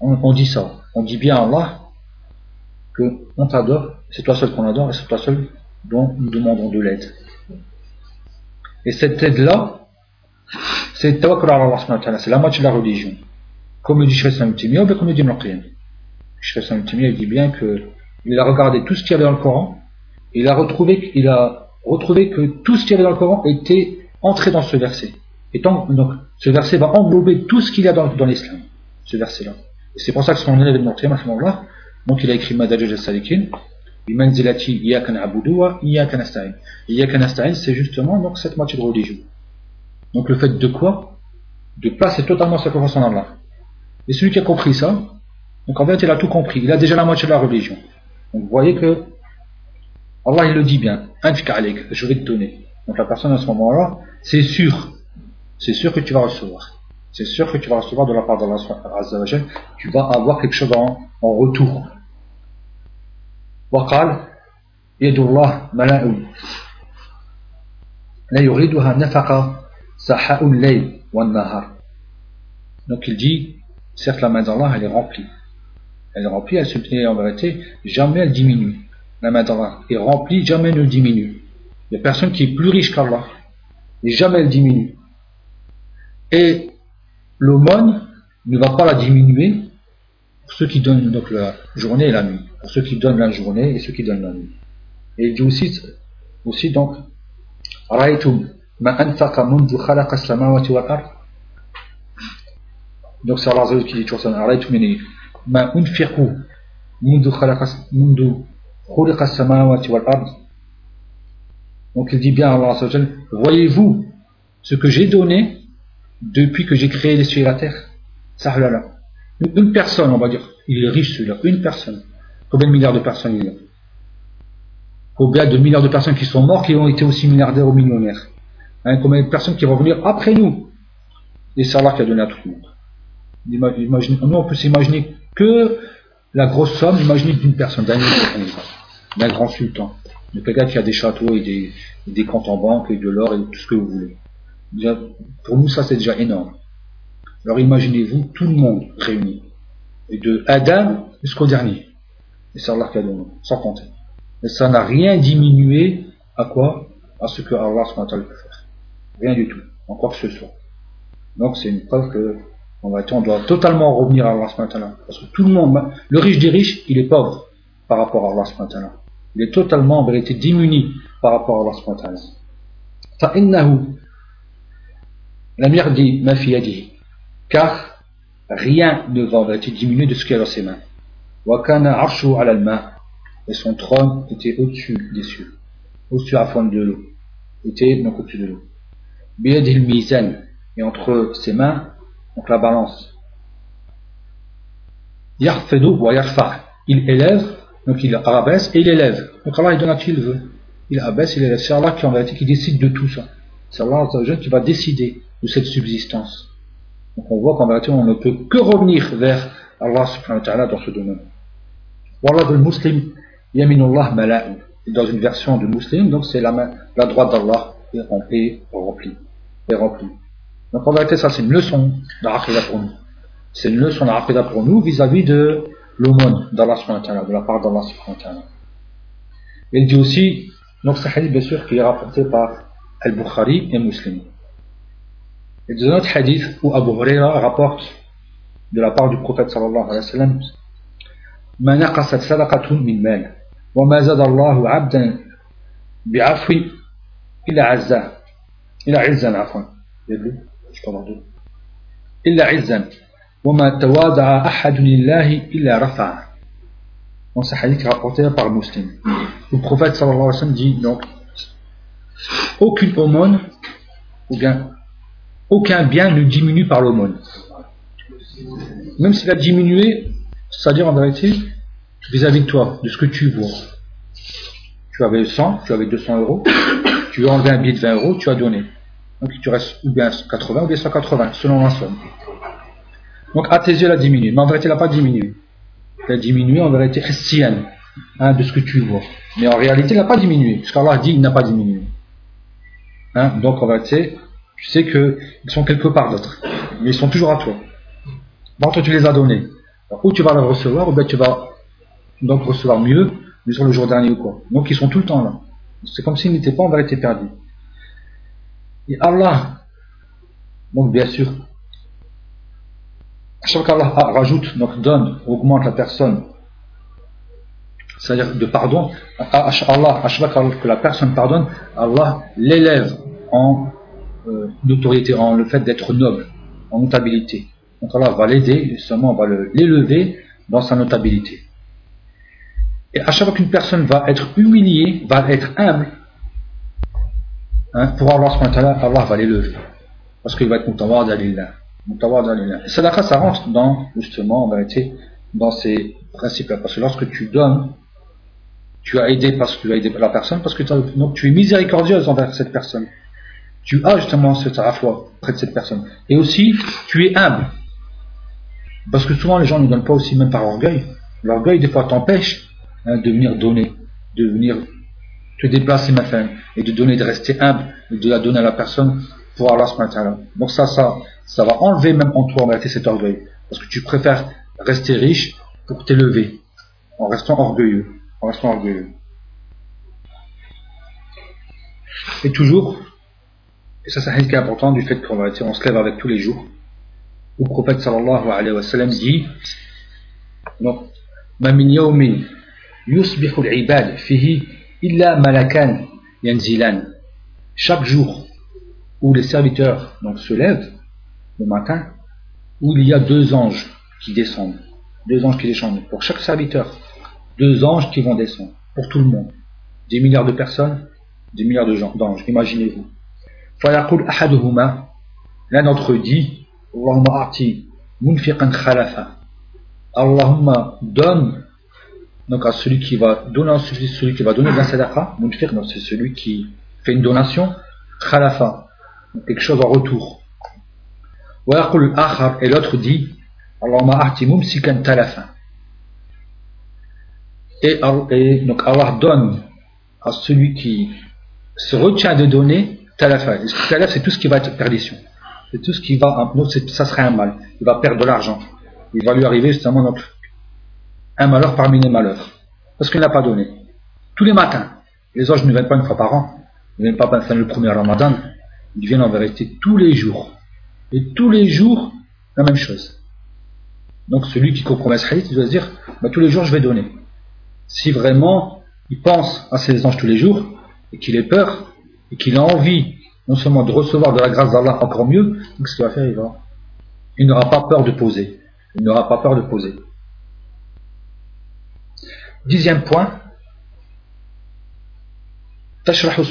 On, on dit ça. On dit bien à Allah que on t'adore, c'est toi seul qu'on adore et c'est toi seul dont nous demandons de l'aide. Et cette aide-là, c'est c'est la moitié de la religion. Comme dit Shri Samutimiya ou comme le dit Maqiyam. Il dit bien qu'il a regardé tout ce qu'il y avait dans le Coran, il a retrouvé, il a retrouvé que tout ce qu'il y avait dans le Coran était entré dans ce verset. Et donc, ce verset va englober tout ce qu'il y a dans, l'islam, ce verset-là. Et c'est pour ça que son élève ce moment-là, donc il a écrit Madajaj al-Salikin, Bimanzilati Iyaka na'budu wa Iyaka nasta'in. Iyaka nasta'in, c'est justement donc cette moitié de religion. Donc le fait de quoi? De placer totalement sa confiance en Allah. Et celui qui a compris ça, donc en fait, il a tout compris. Il a déjà la moitié de la religion. Donc vous voyez que Allah il le dit bien, je vais te donner. Donc la personne à ce moment-là, c'est sûr, c'est sûr que tu vas recevoir. C'est sûr que tu vas recevoir de la part d'Allah tu vas avoir quelque chose en, en retour. وقال يد الله ملاء لا يريدها نفقة سحاء الليل والنهار donc il dit certes la main d'Allah elle est remplie elle est remplie elle se, et en vérité jamais elle diminue la main d'Allah est remplie jamais ne diminue. Il n'y a personne qui est plus riche qu'Allah jamais elle diminue et l'aumône ne va pas la diminuer pour ceux qui donnent donc la journée et la nuit pour ceux qui donnent la journée et ceux qui donnent la nuit. Et il dit aussi, aussi donc donc c'est Allah qui dit toujours ça donc il dit bien Allah voyez-vous ce que j'ai donné depuis que j'ai créé les cieux et la terre? Une personne on va dire il est riche celui-là. Une personne. Combien de milliards de personnes il y a? Combien de milliards de personnes qui sont mortes qui ont été aussi milliardaires ou millionnaires? Hein, combien de personnes qui vont venir après nous? Et c'est Allah qui a donné à tout le monde. Nous on peut s'imaginer que la grosse somme imaginez d'une personne. D'un d'un grand sultan. De quelqu'un qui a des châteaux et des, comptes en banque et de l'or et tout ce que vous voulez. Pour nous ça c'est déjà énorme. Alors imaginez-vous tout le monde réuni. De Adam jusqu'au dernier. Et c'est Allah qui a donné sans compter. Mais ça n'a rien diminué à quoi? À ce que Allah peut faire. Rien du tout, en quoi que ce soit. Donc c'est une preuve que on, on doit totalement revenir à Allah parce que tout le monde, le riche des riches, il est pauvre par rapport à Allah il est totalement, en vérité, démuni par rapport à Allah subhanahu wa ta'ala. Car rien ne va en vérité diminuer de ce qui a dans ses mains. Et son trône était au-dessus des cieux, au-dessus à fond de l'eau, était donc au-dessus de l'eau. Biyadil mizan, et entre ses mains, donc la balance. Yarfedu wa yarfa, il élève donc il abaisse et il élève. Donc Allah il donne à qui il veut. Il abaisse, il élève. C'est Allah qui en vérité qui décide de tout ça. C'est Allah qui va décider de cette subsistance. Donc on voit qu'en vérité on ne peut que revenir vers Allah subhanahu wa ta'ala dans ce domaine. Wallah le muslim Yaminullah mala'u. Dans une version de musulman, donc c'est la, main, la droite d'Allah est remplie, est remplie. Donc en vérité, ça c'est une leçon d'Aqidah pour nous. C'est une leçon d'Aqidah pour nous vis-à-vis de l'aumône d'Allah de la part d'Allah Il dit aussi, donc c'est hadith bien sûr qui est rapporté par Al-Bukhari et Muslim. Et dans un autre hadith où Abu Huraira rapporte de la part du prophète sallallahu alayhi wa sallam, ما نقصت صدقة من مال وما زاد الله عبدا بعفو إلا عزا إلا عزا عفوا إلا عزا وما تواضع أحد لله إلا رفع Dans ce hadith rapporté par Muslim. Le prophète sallallahu alayhi wa sallam dit donc aucune aumône ou bien aucun bien ne diminue par l'aumône. Même s'il a diminué, c'est-à-dire en vérité, vis-à-vis de toi, de ce que tu vois. Tu avais 100, tu avais 200 euros, tu as enlevé un billet de 20 euros, tu as donné. Donc il te reste ou bien 80 ou bien 180, selon la somme. Donc à tes yeux, elle a diminué. Mais en vérité, elle n'a pas diminué. Elle a diminué en vérité chrétienne, hein, de ce que tu vois. Mais en réalité, elle n'a pas diminué. Puisqu'Allah dit, il n'a pas diminué. Hein, donc en vérité, tu sais qu'ils sont quelque part d'autre. Mais ils sont toujours à toi. Bon, toi, tu les as donnés. ou tu vas les recevoir, ou bien tu vas donc recevoir mieux, mais sur le jour dernier ou quoi. Donc ils sont tout le temps là. C'est comme s'ils n'étaient pas en vérité perdus. Et Allah, donc bien sûr, à chaque qu'Allah rajoute, donc donne, augmente la personne, c'est-à-dire de pardon, Allah, à chaque fois que la personne pardonne, Allah l'élève en euh, notoriété, en le fait d'être noble, en notabilité. Donc Allah va l'aider, justement, va l'élever dans sa notabilité. Et à chaque fois qu'une personne va être humiliée, va être humble, hein, pour Allah, Allah va l'élever. Parce qu'il va être mutawad alillah. Sadaqa, ça rentre dans, justement, en vérité, dans ces principes-là. Parce que lorsque tu donnes, Tu as aidé parce que tu as aidé la personne, parce que donc, tu es miséricordieuse envers cette personne. Tu as justement cette foi près de cette personne. Et aussi, tu es humble. Parce que souvent, les gens ne donnent pas aussi, même par orgueil. L'orgueil, des fois, t'empêche hein, de venir donner, de venir te déplacer, ma femme, et de donner, de rester humble, et de la donner à la personne pour Allah subhanahu Donc ça, ça, ça va enlever même en toi, en réalité, cet orgueil. Parce que tu préfères rester riche pour t'élever, en restant orgueilleux, en restant orgueilleux. Et toujours, et ça c'est un qui est important du fait qu'on on se lève avec tous les jours, où le prophète sallallahu alayhi wa sallam dit, donc, ما من يوم يصبح العباد فيه إلا ملكان ينزلان chaque jour où les serviteurs donc, se lèvent le matin, où il y a deux anges qui descendent. Deux anges qui descendent. Pour chaque serviteur, deux anges qui vont descendre. Pour tout le monde. Des milliards de personnes, des milliards de d'anges. Imaginez-vous. L'un d'entre eux dit Allahumma a'ti munfiqan khalafa. Allahumma donne donc à celui qui va donner celui qui va donner de la sadaqa, munfiq, c'est celui qui fait une donation, khalafa, quelque chose en retour. Et l'autre dit et, et donc Allah donne à celui qui se retient de donner talafa. Talaf c'est tout ce qui va être perdition. C'est tout ce qui va, ça serait un mal. Il va perdre de l'argent. Il va lui arriver justement donc, un malheur parmi les malheurs. Parce qu'il n'a pas donné. Tous les matins. Les anges ne viennent pas une fois par an. Ils ne viennent pas le premier ramadan. Ils viennent en vérité tous les jours. Et tous les jours, la même chose. Donc celui qui compromet ce hadith, il doit se dire, bah, tous les jours je vais donner. Si vraiment il pense à ses anges tous les jours, et qu'il ait peur, et qu'il a envie non seulement de recevoir de la grâce d'Allah encore mieux, donc ce qu'il va faire, il va. Il n'aura pas peur de poser. Il n'aura pas peur de poser. Dixième point. Tashrahu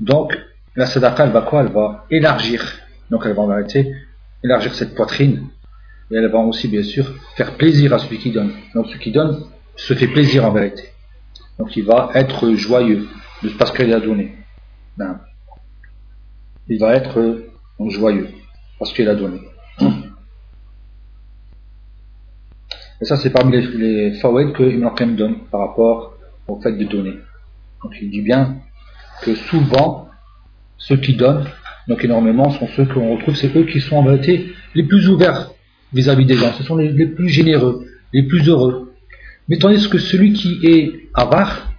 donc la sadaqa elle va quoi? Elle va élargir. Donc elle va en réalité élargir cette poitrine. Et elle va aussi bien sûr faire plaisir à celui qui donne. Donc celui qui donne se fait plaisir en vérité. Donc il va être joyeux parce qu'il a donné. Ben, il va être joyeux parce qu'il a donné. Et ça c'est parmi les, les que Ibn donne par rapport au fait de donner. Donc il dit bien que souvent, ceux qui donnent, donc énormément, sont ceux qu'on retrouve, c'est eux qui sont en vérité les plus ouverts vis-à-vis des gens, ce sont les, plus généreux, les plus heureux. Mais tandis que celui qui est avare,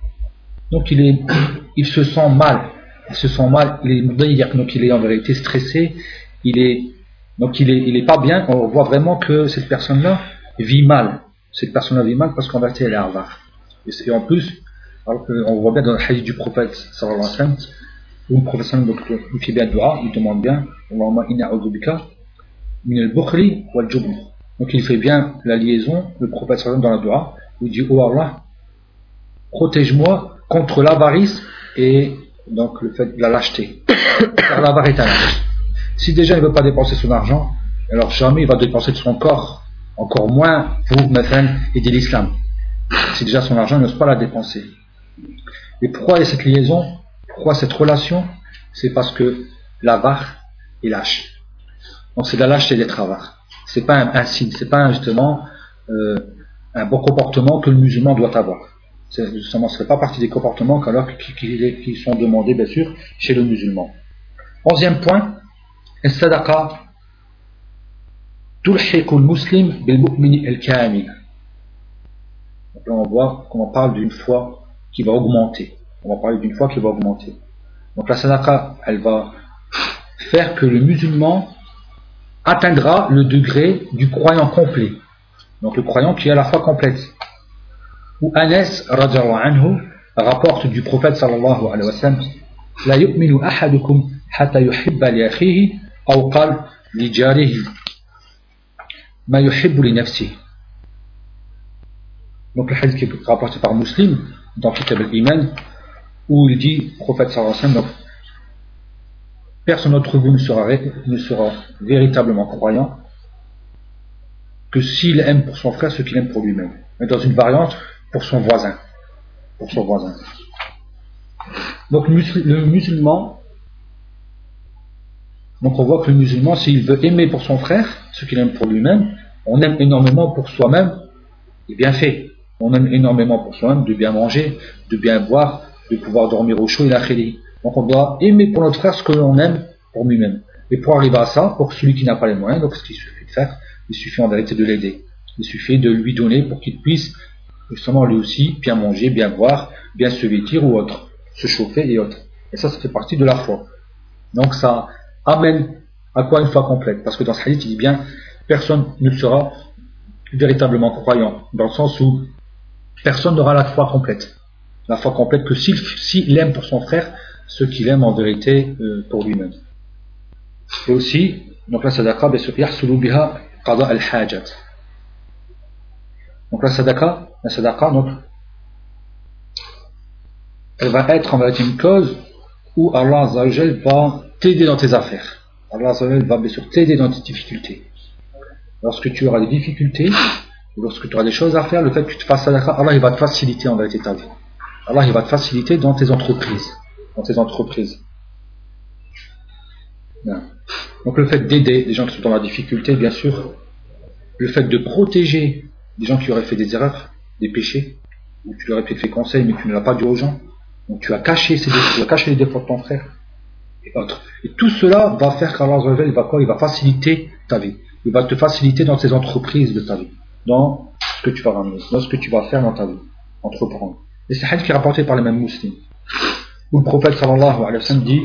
donc il, est, il se sent mal, il se sent mal, il est donc il est en vérité stressé, il est, donc il est, il est pas bien, on voit vraiment que cette personne-là vit mal, cette personne-là vit mal parce qu'en vérité elle est avare. Et en plus, on voit bien dans le hadith du prophète sallallahu alayhi wa sallam, où le prophète donc, il fait bien dua, il demande bien Allahumma inna min al-bukhli wal jubn. Donc il fait bien la liaison, le prophète dans la dua, il dit Oh Allah, protège-moi contre l'avarice et donc le fait de la lâcheté. Car l'avare est un lâche. Si déjà il ne veut pas dépenser son argent, alors jamais il va dépenser de son corps, encore moins pour Mathan aider l'islam. Si déjà son argent, il n'ose pas la dépenser. Et pourquoi il y a cette liaison Pourquoi cette relation C'est parce que l'avare est lâche. Donc c'est la lâcheté d'être avare. C'est pas un, signe, c'est pas justement euh, un bon comportement que le musulman doit avoir. Justement, ce ne fait pas partie des comportements qui, qui, qui, sont demandés, bien sûr, chez le musulman. Onzième point, الصدقة تلحق المسلم بالمؤمن الكامل et on va voir qu'on parle d'une foi qui va augmenter. On va parler d'une foi qui va augmenter. Donc la sadaqa, elle va faire que le musulman atteindra le degré du croyant complet. Donc le croyant qui a la foi complète. Ou Anas anhu rapporte du prophète sallallahu alayhi wa sallam La yu'minu ahadukum hatta yuhibba li akhihi aw qal li jarihi ma yuhibbu li nafsihi donc le hadith qui est rapporté par Muslim dans Kitab al-Iman où il dit, prophète sallallahu alayhi wa sallam, personne d'entre vous ne sera, ne sera véritablement croyant que s'il aime pour son frère ce qu'il aime pour lui-même. Mais dans une variante, pour son voisin. Pour son voisin. Donc le musulman, donc on voit que le musulman, s'il veut aimer pour son frère ce qu'il aime pour lui-même, on aime énormément pour soi-même, et bien fait. On aime énormément pour soi-même de bien manger, de bien boire, de pouvoir dormir au chaud et la Donc on doit aimer pour notre frère ce que l'on aime pour lui-même. Et pour arriver à ça, pour celui qui n'a pas les moyens, donc ce qu'il suffit de faire, il suffit en vérité de l'aider. Il suffit de lui donner pour qu'il puisse justement lui aussi bien manger, bien boire, bien se vêtir ou autre, se chauffer et autres. Et ça, ça fait partie de la foi. Donc ça amène à quoi une foi complète Parce que dans ce hadith, il dit bien, personne ne sera véritablement croyant, dans le sens où personne n'aura la foi complète. La foi complète que s'il aime pour son frère ce qu'il aime en vérité euh, pour lui-même. Et aussi, donc la sadaqa, qada al-hajat. Donc la sadaqa, la sadaqa, donc, elle va être en vérité une cause où Allah va t'aider dans tes affaires. Allah va bien sûr t'aider dans tes difficultés. Lorsque tu auras des difficultés, lorsque tu auras des choses à faire, le fait que tu te fasses sadaqa, Allah il va te faciliter en vérité ta vie. Allah il va te faciliter dans tes entreprises. Dans tes entreprises. Donc le fait d'aider les gens qui sont dans la difficulté, bien sûr, le fait de protéger les gens qui auraient fait des erreurs, des péchés, ou tu leur as fait conseil mais tu ne l'as pas dit aux gens, donc tu as caché, ces défauts, tu as caché les défauts de ton frère, et autres. Et tout cela va faire qu'Allah va quoi? Il va faciliter ta vie. Il va te faciliter dans tes entreprises de ta vie, dans ce que tu vas ramener, dans ce que tu vas faire dans ta vie, entreprendre. Et c'est hadith qui est rapporté par les mêmes musulmans. Où le prophète sallallahu alayhi wa sallam dit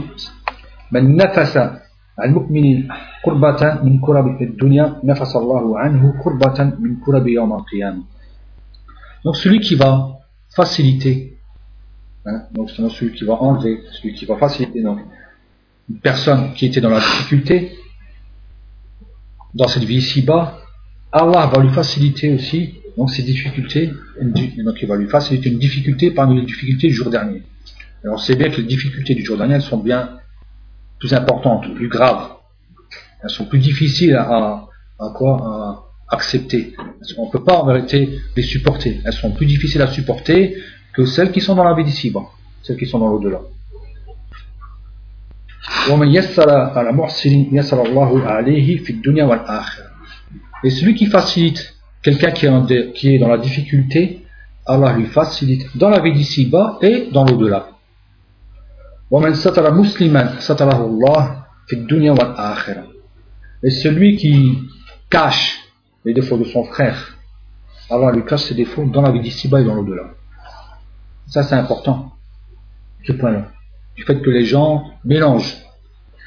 Man nafasa al-mu'minin kurbatan min kurabi dunya nafasa Allahu anhu kurbatan min kurabi yawm al-qiyam. Donc celui qui va faciliter, hein, donc celui qui va enlever, celui qui va faciliter donc, une personne qui était dans la difficulté, dans cette vie ici-bas, Allah va lui faciliter aussi donc ces difficultés, donc il va lui faciliter une difficulté parmi les difficultés du jour dernier. Alors on sait bien que les difficultés du jour dernier elles sont bien plus importantes, plus graves. Elles sont plus difficiles à, à quoi à accepter. On ne peut pas en vérité les supporter. Elles sont plus difficiles à supporter que celles qui sont dans la vie d'ici-bas, celles qui sont dans l'au-delà. Et celui qui facilite quelqu'un qui, est dans la difficulté, Allah lui facilite dans la vie d'ici-bas et dans l'au-delà. Et celui qui cache les défauts de son frère, Allah lui cache ses défauts dans la vie d'ici-bas et dans l'au-delà. Ça c'est important, ce point-là. Du fait que les gens mélangent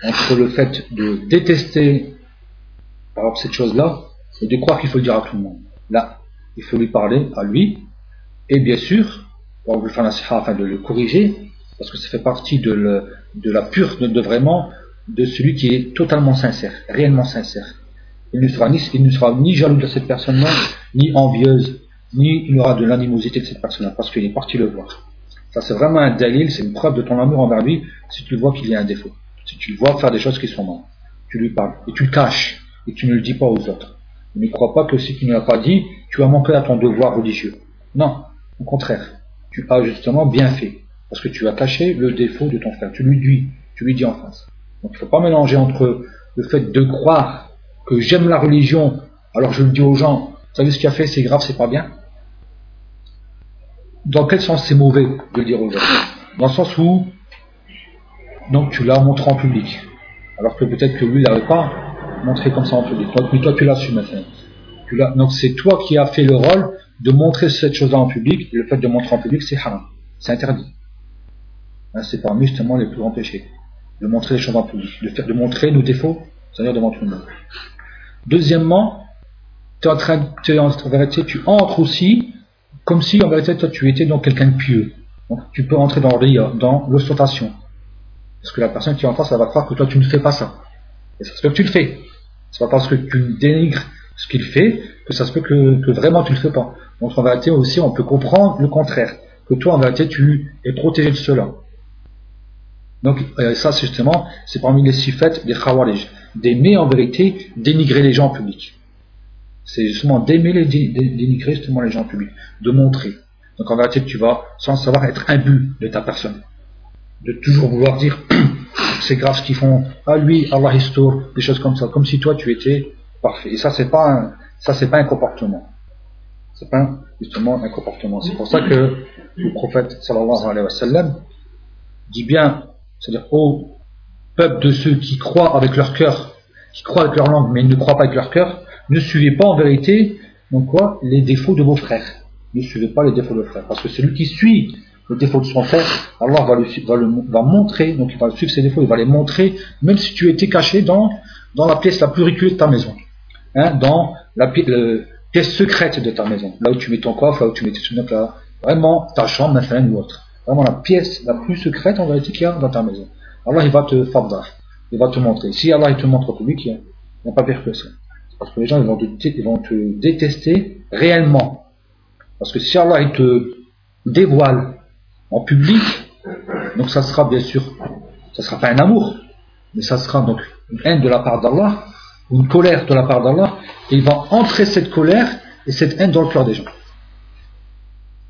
entre le fait de détester exemple, cette chose-là et de croire qu'il faut le dire à tout le monde. Là, il faut lui parler à lui, et bien sûr, pour lui faire la afin de le corriger, parce que ça fait partie de, la pure, de, vraiment, de celui qui est totalement sincère, réellement sincère. Il ne sera ni, il ne sera ni jaloux de cette personne-là, ni envieuse, ni il aura de l'animosité de cette personne-là, parce qu'il est parti le voir. Ça, c'est vraiment un dalil, c'est une preuve de ton amour envers lui, si tu vois qu'il y a un défaut. Si tu le vois faire des choses qui sont mal, tu lui parles, et tu le caches, et tu ne le dis pas aux autres. Ne crois pas que si tu ne l'as pas dit, tu as manqué à ton devoir religieux. Non, au contraire, tu as justement bien fait, parce que tu as caché le défaut de ton frère. Tu lui dis, tu lui dis en face. Donc il ne faut pas mélanger entre le fait de croire que j'aime la religion, alors je le dis aux gens, vous savez ce qu'il a fait, c'est grave, c'est pas bien? Dans quel sens c'est mauvais de le dire aux gens? Dans le sens où donc tu l'as montré en public, alors que peut-être que lui il n'avait pas montrer comme ça en public. Mais toi, tu l'as su maintenant. Donc, c'est toi qui as fait le rôle de montrer cette chose-là en public. Et le fait de montrer en public, c'est haram. C'est interdit. Hein, c'est parmi justement les plus grands péchés. De montrer les choses en public. De, faire, de montrer nos défauts, c'est-à-dire devant tout le monde. Deuxièmement, tu entres aussi comme si en vérité toi tu étais donc quelqu'un de pieux. Donc tu peux entrer dans dans l'ostentation. Parce que la personne qui est en face, elle va croire que toi tu ne fais pas ça. Et ça se que tu le fais. C'est pas parce que tu dénigres ce qu'il fait que ça se peut que, vraiment tu le fais pas. Donc en vérité aussi, on peut comprendre le contraire. Que toi, en vérité, tu es protégé de cela. Donc euh, ça, justement, c'est parmi les sifettes des khawarij. D'aimer en vérité dénigrer les gens en public. c'est justement démêler, dénigrer justement les gens en public, de montrer. Donc en vérité, tu vas, sans savoir, être imbu de ta personne. De toujours vouloir dire, c'est grave ce qu'ils font, ah lui, Allah histour, des choses comme ça, comme si toi tu étais parfait. Et ça, c'est pas ça, c'est pas un comportement. C'est pas justement un comportement. C'est pour ça que le prophète sallallahu alayhi wa sallam dit bien, c'est-à-dire au peuple de ceux qui croient avec leur cœur, qui croient avec leur langue, mais ne croient pas avec leur cœur, ne suivez pas en vérité donc quoi, les défauts de vos frères. Ne suivez pas les défauts de vos frères. Parce que celui qui suit le défaut de son frère, Allah va, le, va, le, va montrer, donc il va suivre ses défauts, il va les montrer, même si tu étais caché dans, dans la pièce la plus reculée de ta maison. Hein, dans la pièce secrète de ta maison. Là où tu mets ton coffre, là où tu mets tes souvenirs, là, vraiment ta chambre, ma ou autre. Vraiment la pièce la plus secrète en vérité qu'il y a dans ta maison. Allah il va te fardar, il va te montrer. Si Allah il te montre au public, il n'y a, pas pire que ça. Parce que les gens ils vont, te, ils vont te détester réellement. Parce que si Allah il te dévoile en public, donc ça sera bien sûr, ça sera pas un amour, mais ça sera donc une haine de la part d'Allah, une colère de la part d'Allah, et il va entrer cette colère et cette haine dans le cœur des gens.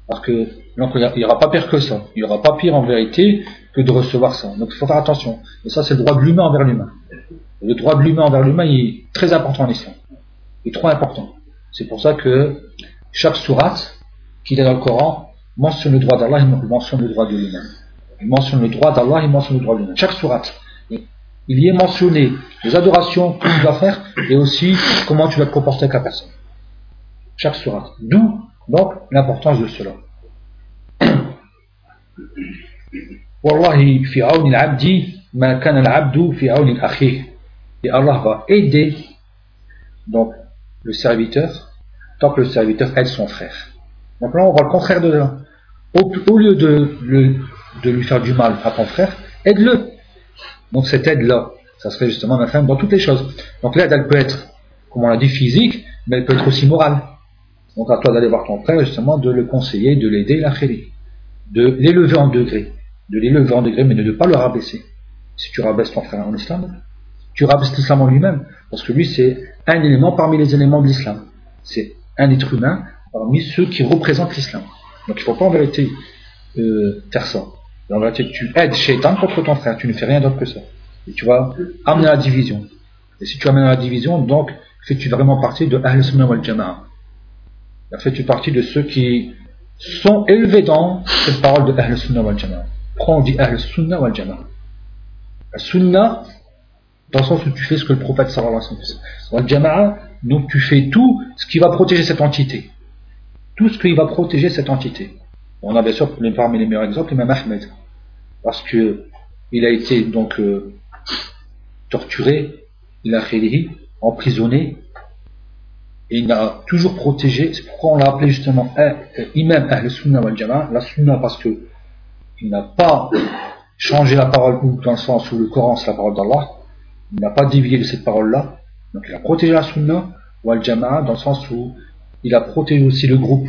Parce que il n'y aura pas pire que ça. Il n'y aura pas pire en vérité que de recevoir ça. Donc il faut faire attention. Et ça, c'est le droit de l'humain envers l'humain. Le droit de l'humain envers l'humain est très important en islam. Il est trop important. C'est pour ça que chaque sourate qu'il est dans le Coran mentionne le droit d'Allah, il mentionne le droit de l'humain. Il mentionne le droit d'Allah, il mentionne le droit de l'humain. Chaque sourate. Il y est mentionné les adorations que tu dois faire et aussi comment tu vas te comporter avec la personne. Chaque sourate. D'où donc l'importance de cela. Wallahi fi al-abdi ma kana al-abdu fi al-akhih. Et Allah va aider donc le serviteur tant que le serviteur aide son frère. Donc là on voit le contraire de là. Au, lieu de, lui faire du mal à ton frère, aide-le. Donc cette aide-là, ça serait justement ma femme dans toutes les choses. Donc l'aide, elle peut être, comme on l'a dit, physique, mais elle peut être aussi morale. Donc à toi d'aller voir ton frère, justement, de le conseiller, de l'aider, la de l'élever en degré, de l'élever en degré, mais de ne pas le rabaisser. Si tu rabaisses ton frère en islam, tu rabaisses l'islam en lui-même, parce que lui c'est un élément parmi les éléments de l'islam. C'est un être humain parmi ceux qui représentent l'islam. Donc il ne faut pas en vérité euh, faire ça. En vérité, tu aides Shaitan contre ton frère, tu ne fais rien d'autre que ça. Et tu vas amener la division. Et si tu amènes la division, donc fais-tu vraiment partie de Ahl Sunnah wal Jama'a? Fais-tu partie de ceux qui sont élevés dans cette parole de Ahl Sunnah wal Jama'a? Pourquoi on dit Ahl Sunnah wal Jama'a Sunnah, dans le sens où tu fais ce que le prophète sallallahu alayhi wa sallam Wal Jama'a, donc tu fais tout ce qui va protéger cette entité. Tout ce qui va protéger cette entité. On a bien sûr parmi les meilleurs exemples l'imam Ahmed. Parce que il a été donc euh, torturé, il a fait emprisonné, et il a toujours protégé. C'est pourquoi on l'a appelé justement euh, Imam Ahl Sunnah wal Jama'a. La Sunnah parce que il n'a pas changé la parole dans le sens où le Coran c'est la parole d'Allah. Il n'a pas dévié de cette parole-là. Donc il a protégé la Sunnah wal Jama'a dans le sens où il a protégé aussi le groupe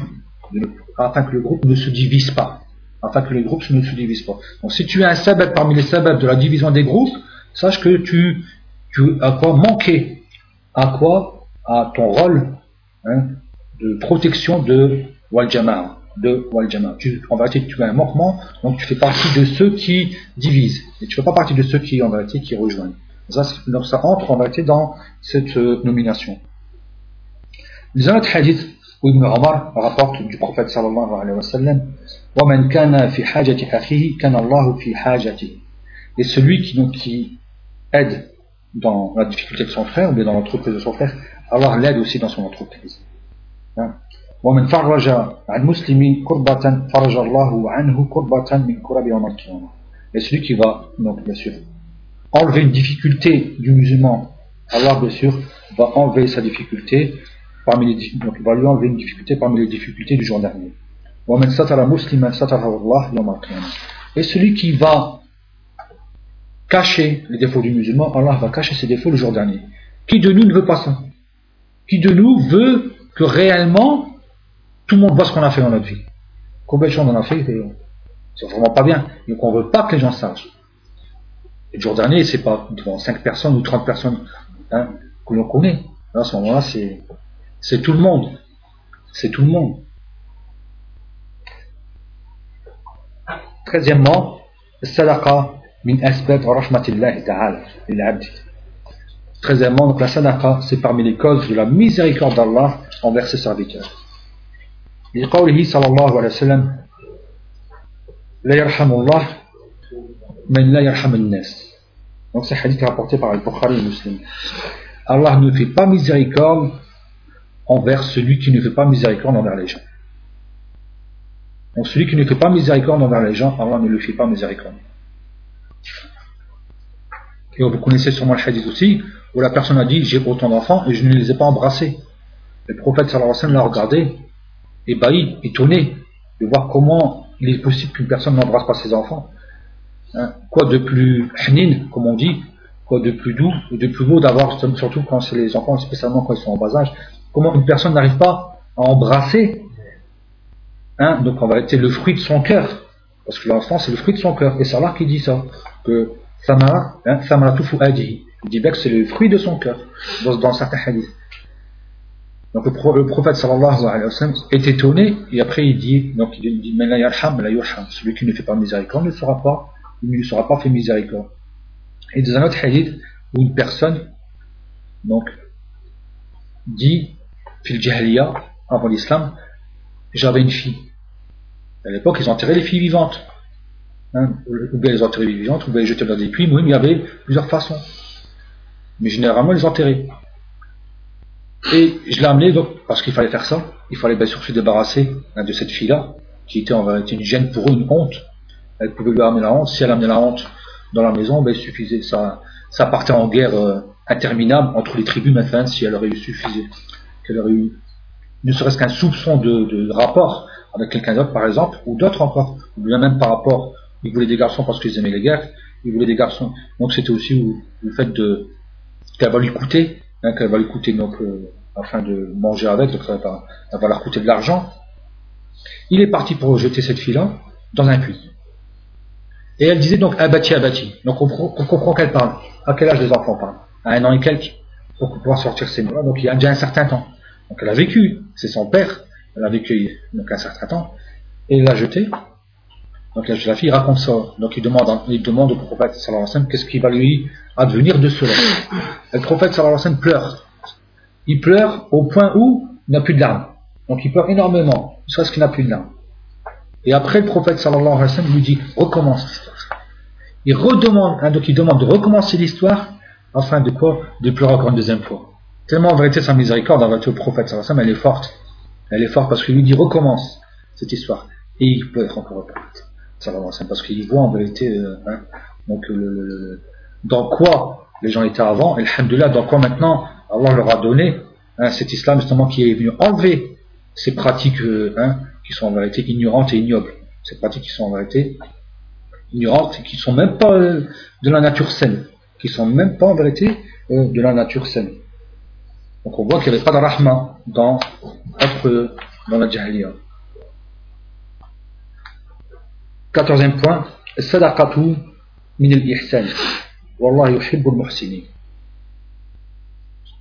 afin que le groupe ne se divise pas. Afin que le groupe ne se divise pas. Donc si tu as un sabbat parmi les sabbats de la division des groupes, sache que tu, as quoi manquer À quoi À ton rôle hein, de protection de Wal De tu, en vérité, tu as un manquement, donc tu fais partie de ceux qui divisent. Et tu ne fais pas partie de ceux qui, en vérité, qui rejoignent. Donc ça entre en vérité dans cette euh, nomination. Les autres hadiths Ibn Omar rapporte du prophète sallallahu alayhi wa sallam وَمَنْ كَانَ فِي حَاجَةِ أَخِيهِ كَانَ اللَّهُ فِي حَاجَةِ Et celui qui, donc, qui aide dans la difficulté de son frère, ou bien dans l'entreprise de son frère, Allah l'aide aussi dans son entreprise. وَمَنْ فَرَّجَ عَنْ مُسْلِمِ كُرْبَةً فَرَجَ اللَّهُ عَنْهُ كُرْبَةً مِنْ كُرَبِ يَوْمَ الْقِيَامَةِ Et celui qui va, donc, bien sûr, enlever une difficulté du musulman, Allah, bien sûr, va enlever sa difficulté parmi les, donc il va une difficulté parmi les difficultés du jour dernier. Et celui qui va cacher les défauts du musulman, Allah va cacher ses défauts le jour dernier. Qui de nous ne veut pas ça? Qui de nous veut que réellement tout le monde voit ce qu'on a fait dans notre vie? Combien de choses on a fait C'est vraiment pas bien. Donc on ne veut pas que les gens sachent. le jour dernier, c'est pas devant 5 personnes ou 30 personnes hein, que l'on connaît. à ce moment-là, c'est c'est tout le monde. C'est tout le monde. Treizièmement, sadaqa min asbab rahmatillahi ta'ala Treizièmement, donc la sadaqa, c'est parmi les causes de la miséricorde d'Allah envers ses serviteurs. Il dit sallallahu alayhi wa sallam La yarhamullah men la yarham nas Donc c'est un hadith rapporté par Al-Bukhari et Muslim. Allah ne fait pas miséricorde envers celui qui ne fait pas miséricorde envers les gens. Donc celui qui ne fait pas miséricorde envers les gens Allah ne le fait pas miséricorde. Et vous connaissez sûrement le hadith aussi où la personne a dit j'ai autant d'enfants et je ne les ai pas embrassés. Le prophète sallallahu alayhi wa l'a regardé ébahi, étonné de voir comment il est possible qu'une personne n'embrasse pas ses enfants. Hein, quoi de plus hnin, comme on dit, quoi de plus doux, de plus beau d'avoir, surtout quand c'est les enfants, spécialement quand ils sont en bas âge, comment une personne n'arrive pas à embrasser, hein, donc en vérité, le fruit de son cœur. Parce que l'enfant, c'est le fruit de son cœur. Et c'est Allah qui dit ça, que Samara, hein, Il dit bien que c'est le fruit de son cœur, dans, certains hadiths. Donc le, prophète sallallahu alayhi wa est étonné et après il dit, donc il dit, celui qui ne fait pas miséricorde ne sera pas, il ne sera pas fait miséricorde. Et dans un autre hadith où une personne donc dit fil jahiliya avant l'islam j'avais une fille à l'époque ils enterraient les filles vivantes hein, ou bien les enterraient vivantes ou bien les jetaient dans des puits mais il y avait plusieurs façons mais généralement ils les enterraient et je l'ai amené parce qu'il fallait faire ça. Il fallait bien sûr se débarrasser hein, de cette fille-là, qui était en une gêne pour eux, une honte. Elle pouvait lui amener la honte. Si elle amenait la honte dans la maison, ben, suffisait. Ça, partait en guerre euh, interminable entre les tribus maintenant, si elle aurait eu suffisé. Qu'elle aurait eu ne serait-ce qu'un soupçon de, rapport avec quelqu'un d'autre, par exemple, ou d'autres encore. Ou bien même par rapport, ils voulaient des garçons parce qu'ils aimaient les guerres, ils voulaient des garçons. Donc c'était aussi le fait qu'elle va lui coûter, hein, qu'elle va lui coûter donc. Euh, afin de manger avec, donc ça va, ça leur coûter de l'argent. Il est parti pour jeter cette fille-là dans un puits. Et elle disait donc abattu, abattu. Donc on, comprend qu'elle parle. À quel âge les enfants parlent? À un an et quelques, pour pouvoir sortir ces mots-là. Donc il y a déjà un certain temps. Donc elle a vécu, c'est son père, elle a vécu donc un certain temps, et il l'a jeté. Donc la fille raconte ça. Donc il demande, demande au prophète sallallahu alayhi wa sallam qu'est-ce qui va lui advenir de cela. Le prophète sallallahu alayhi wa pleure il pleure au point où il n'a plus de larmes. Donc il pleure énormément, jusqu'à ce qu'il n'a plus de larmes. Et après, le prophète sallallahu alayhi wa sallam lui dit recommence l'histoire. Il redemande, hein, donc il demande de recommencer l'histoire afin de quoi? De pleurer encore une deuxième fois. Tellement en vérité sa miséricorde en vérité au prophète elle est forte. Elle est forte parce qu'il lui dit recommence cette histoire. Et il encore sallallahu alayhi wa sallam parce qu'il voit en vérité euh, hein, donc, dans quoi les gens étaient avant, et alhamdulillah, dans quoi maintenant Allah leur a donné hein, cet islam justement qui est venu enlever ces pratiques euh, hein, qui sont en vérité ignorantes et ignobles. Ces pratiques qui sont en vérité ignorantes et qui sont même pas euh, de la nature saine. Qui sont même pas en vérité de la nature saine. Donc on voit qu'il n'y avait pas de rahma dans, dans la jahiliya. Quatorzième point, sadaqatu min al-ihsan. Wallah yuhibbu al-muhsinin.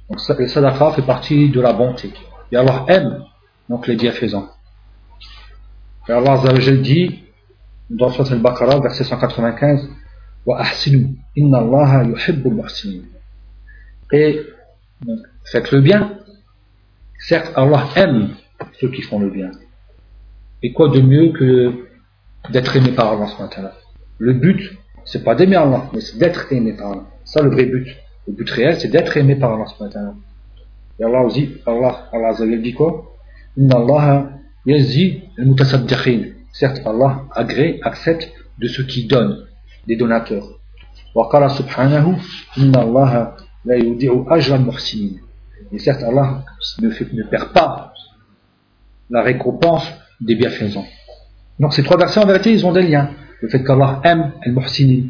Donc le sadaqa fait partie de la bonté. Et Allah aime donc les bienfaisants. Et Allah dit dans Surat al-Baqarah, verset 195, Wa ahsinu, inna Allah yuhibbu muhsinin. Et donc, faites le bien. Certes, Allah aime ceux qui font le bien. Et quoi de mieux que d'être aimé par Allah Le but, c'est pas d'aimer Allah, mais c'est d'être aimé par Allah. Ça le vrai but. Le but réel, c'est d'être aimé par Allah. Et Allah dit, Allah, Allah dit quoi? Inna Allah yazi al Certes, Allah agrée, accepte de ceux qui donnent, des donateurs. Wa qala subhanahu, Inna Allah la yudi'u ajra al-muhsinin. Et certes, Allah ne, ne perd pas la récompense des bienfaisants. Donc ces trois versets, en vérité, ils ont des liens. Le fait qu'Allah aime al-muhsinin.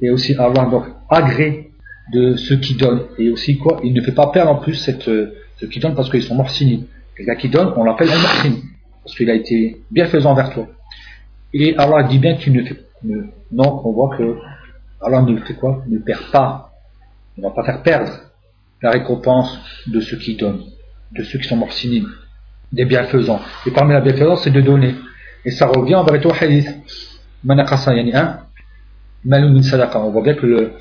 Et aussi Allah donc agrée de ceux qui donnent. Et aussi quoi Il ne fait pas perdre en plus euh, ceux qui donnent parce qu'ils sont morcini. Quelqu'un qui donne, on l'appelle un parce qu'il a été bienfaisant envers toi. Et Allah dit bien qu'il ne fait non, on voit que Allah ne fait quoi? Ne perd pas. Il ne va pas faire perdre la récompense de ceux qui donnent. de ceux qui sont morcinines, des bienfaisants. Et parmi la bienfaisance, c'est de donner. Et ça revient en vérité au hadith. Manakasa, yani un, malou min sadaqa. On voit bien que le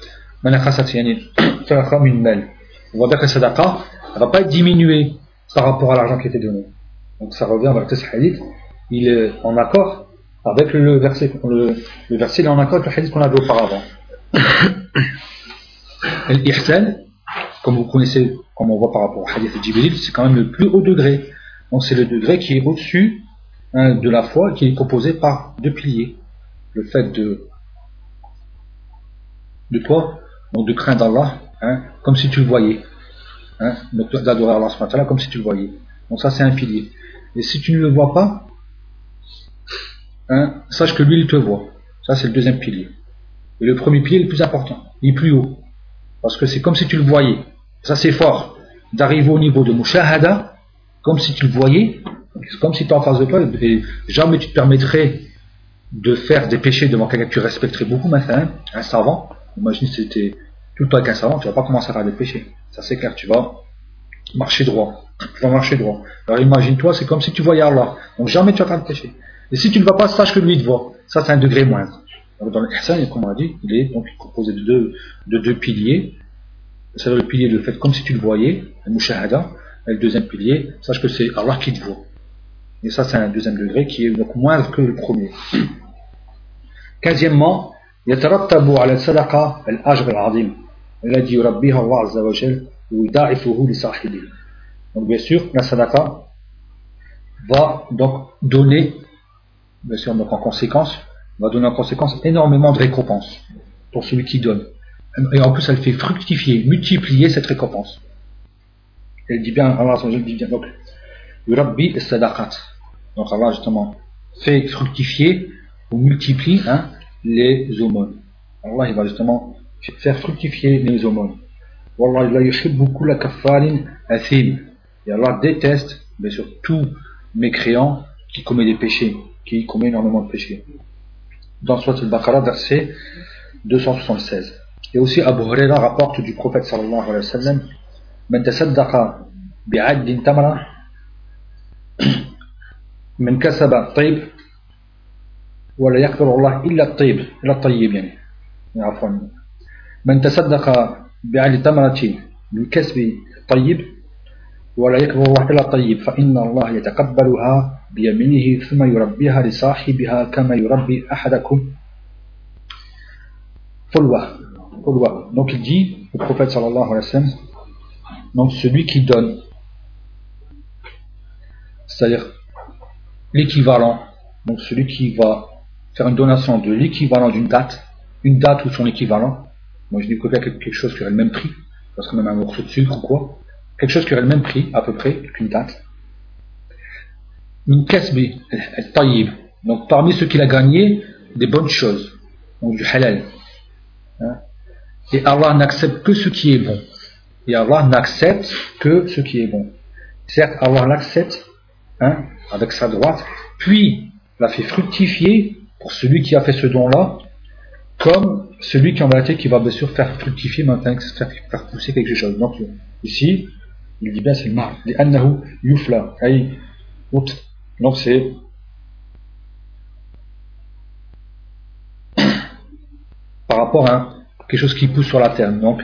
manakasa, yani sadaqa min mal. On voit bien que la sadaqa, elle va pas être diminuée par rapport à l'argent qui était donné. Donc ça revient en vérité ce hadith. Il est en accord avec le verset, le, le verset il est en accord avec le hadith qu'on avait auparavant. L'ihsan, comme vous connaissez, comme on voit par rapport au hadith Jibril, c'est quand même le plus haut degré. Donc c'est le degré qui est au-dessus hein, de la foi, qui est composé par deux piliers. Le fait de, de toi, donc de craindre Allah, hein, comme si tu le voyais. Hein, d'adorer Allah comme si tu le voyais. Donc ça c'est un pilier. Et si tu ne le vois pas, hein, sache que lui il te voit. Ça c'est le deuxième pilier. Et le premier pilier est le plus important, il est plus haut. Parce que c'est comme si tu le voyais. Ça c'est fort. D'arriver au niveau de mushahada, comme si tu le voyais, comme si tu es en face de toi, et jamais tu te permettrais de faire des péchés devant quelqu'un que tu respecterais beaucoup, maintenant, un savant. Imagine si c'était tout le temps avec un savant, tu vas pas commencer à faire des péchés. Ça c'est clair, tu vas marcher droit. Tu vas marcher droit. Alors imagine-toi, c'est comme si tu voyais Allah. Donc jamais tu vas faire de péché. Et si tu ne vas pas, sache que lui te voit. Ça c'est un degré moindre. dans l'ihsan, comme on a dit, il est donc composé de deux piliers. C'est le pilier de fait comme si tu le voyais, le mushahada, et le deuxième pilier, sache que c'est Allah qui te voit. Et ça, c'est un deuxième degré qui est donc moindre que le premier. Quinzièmement, يترتب على الصدقة الأجر العظيم الذي يربيها الله عز وجل ويضاعفه لصاحبه. Donc bien sûr, la sadaqa va donc donner, bien sûr donc en conséquence, va donner en conséquence énormément de récompenses pour celui qui donne. Et en plus, elle fait fructifier, multiplier cette récompense. Elle dit bien, Allah dit bien, donc, Yurabbi sadaqat. Donc Allah justement fait fructifier ou multiplie hein, les aumônes. Allah il va justement faire fructifier les aumônes. Wallah la yuhibbu kulla kaffarin athim. Et Allah déteste, bien sûr, tous mécréants qui commettent des péchés, qui commettent énormément de péchés. Dans Surat al-Baqarah, verset 276. Et aussi Abu Huraira rapporte du prophète sallallahu alayhi wa sallam من تصدق بعد تمرة من كسب طيب ولا يقدر الله إلا الطيب إلا الطيب يعني عفوا من تصدق بعد تمرة من كسب طيب ولا يقدر الله إلا الطيب فإن الله يتقبلها بيمينه ثم يربيها لصاحبها كما يربي أحدكم فلوة Donc il dit, le prophète sallallahu alayhi wa sallam, donc celui qui donne, c'est-à-dire l'équivalent, donc celui qui va faire une donation de l'équivalent d'une date, une date ou son équivalent, moi je dis quelque chose qui aurait le même prix, parce que même un morceau de sucre ou quoi, quelque chose qui aurait le même prix à peu près qu'une date. Une kasbi, taïb, donc parmi ceux qu'il a gagné, des bonnes choses, donc du halal. Hein. Et Allah n'accepte que ce qui est bon. Et Allah n'accepte que ce qui est bon. Certes, Allah l'accepte hein, avec sa droite, puis l'a fait fructifier pour celui qui a fait ce don-là, comme celui qui en vérité qui va bien sûr faire fructifier maintenant, faire, faire pousser quelque chose. Donc ici, il dit bien c'est le mal. yufla. Donc c'est par rapport à quelque chose qui pousse sur la terre, donc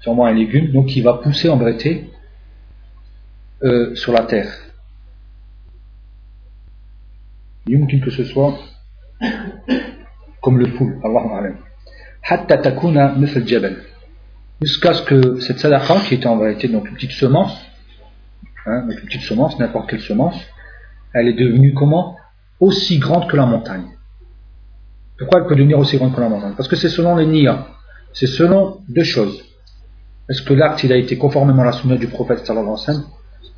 sûrement un légume, donc qui va pousser en vérité euh, sur la terre. Il que ce soit comme le poule, Allah Hatta takuna jabal. Jusqu'à ce que cette sadaqa, qui était en vérité donc une petite semence, hein, une petite semence, n'importe quelle semence, elle est devenue comment? Aussi grande que la montagne. Pourquoi elle peut devenir aussi grande que la montagne? Parce que c'est selon les niyas c'est selon deux choses. Est-ce que l'acte il a été conformément à la sunna du prophète sallallahu alayhi wa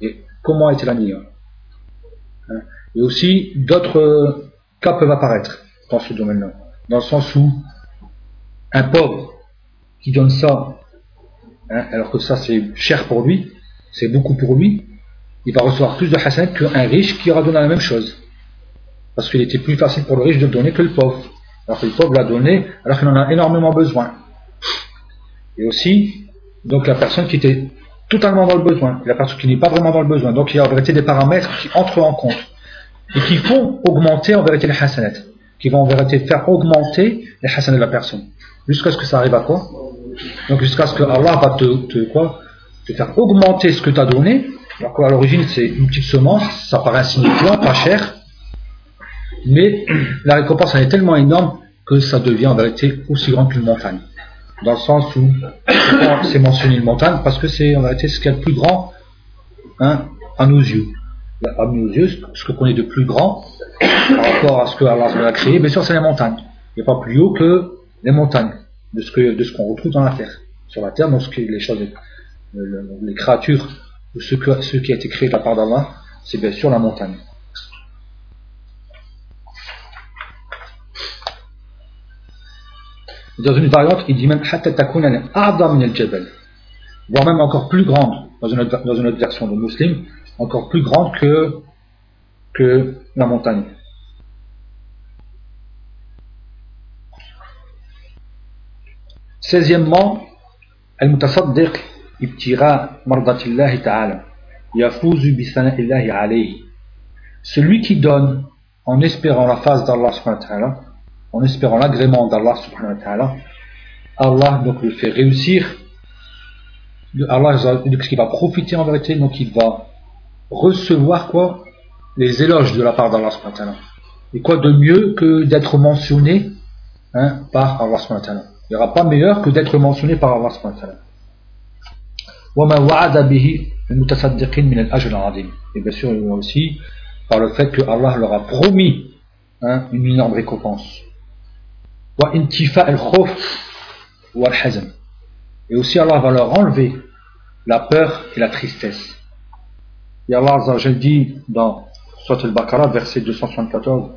et comment a été la hein? Et aussi d'autres cas peuvent apparaître dans ce domaine-là. Dans le sens où un pauvre qui donne ça, hein, alors que ça c'est cher pour lui, c'est beaucoup pour lui, il va recevoir plus de hassan qu'un riche qui aura donné la même chose. Parce qu'il était plus facile pour le riche de donner que le pauvre. Alors que le pauvre l'a donné alors qu'il en a énormément besoin. Et aussi, donc la personne qui était totalement dans le besoin, la personne qui n'est pas vraiment dans le besoin. Donc il y a en vérité des paramètres qui entrent en compte et qui font augmenter en vérité les hasanat, qui vont en vérité faire augmenter les hasanat de la personne. Jusqu'à ce que ça arrive à quoi? Donc jusqu'à ce que Allah va te, quoi? Te faire augmenter ce que tu as donné. Alors à l'origine c'est une petite semence, ça paraît insignifiant, pas cher, mais la récompense elle est tellement énorme que ça devient en vérité aussi grand qu'une montagne dans le sens où c'est mentionné une montagne parce que c'est en réalité ce qui est le plus grand hein, à nos yeux. À nos yeux, ce que connaît de plus grand par rapport à ce que Allah a créé, bien sûr, c'est les montagnes. Il n'y a pas plus haut que les montagnes de ce de qu'on retrouve dans la terre. Sur la terre, donc ce que les choses, les créatures, ce, que, ce qui a été créé de la part d'Allah, c'est bien sûr la montagne. Dans une variante, il dit même voire même encore plus grande, dans une autre, dans une autre version de muslim, encore plus grande que, que la montagne. Seizièmement, المتصدق ابتغاء مرضات الله تعالى يفوز بثناء الله عليه celui qui donne en espérant la face d'Allah subhanahu wa ta'ala en espérant l'agrément d'Allah subhanahu wa ta'ala, Allah donc le fait réussir, Allah donc, ce qui va profiter en vérité, donc il va recevoir quoi Les éloges de la part d'Allah subhanahu wa ta'ala. Et quoi de mieux que d'être mentionné hein, par Allah subhanahu wa ta'ala Il n'y aura pas meilleur que d'être mentionné par Allah subhanahu wa ta'ala. Et bien sûr, il y a aussi par le fait que Allah leur a promis hein, une énorme récompense. Et aussi Allah va leur enlever la peur et la tristesse. Et Allah dit dans Surat al-Baqarah, verset 274,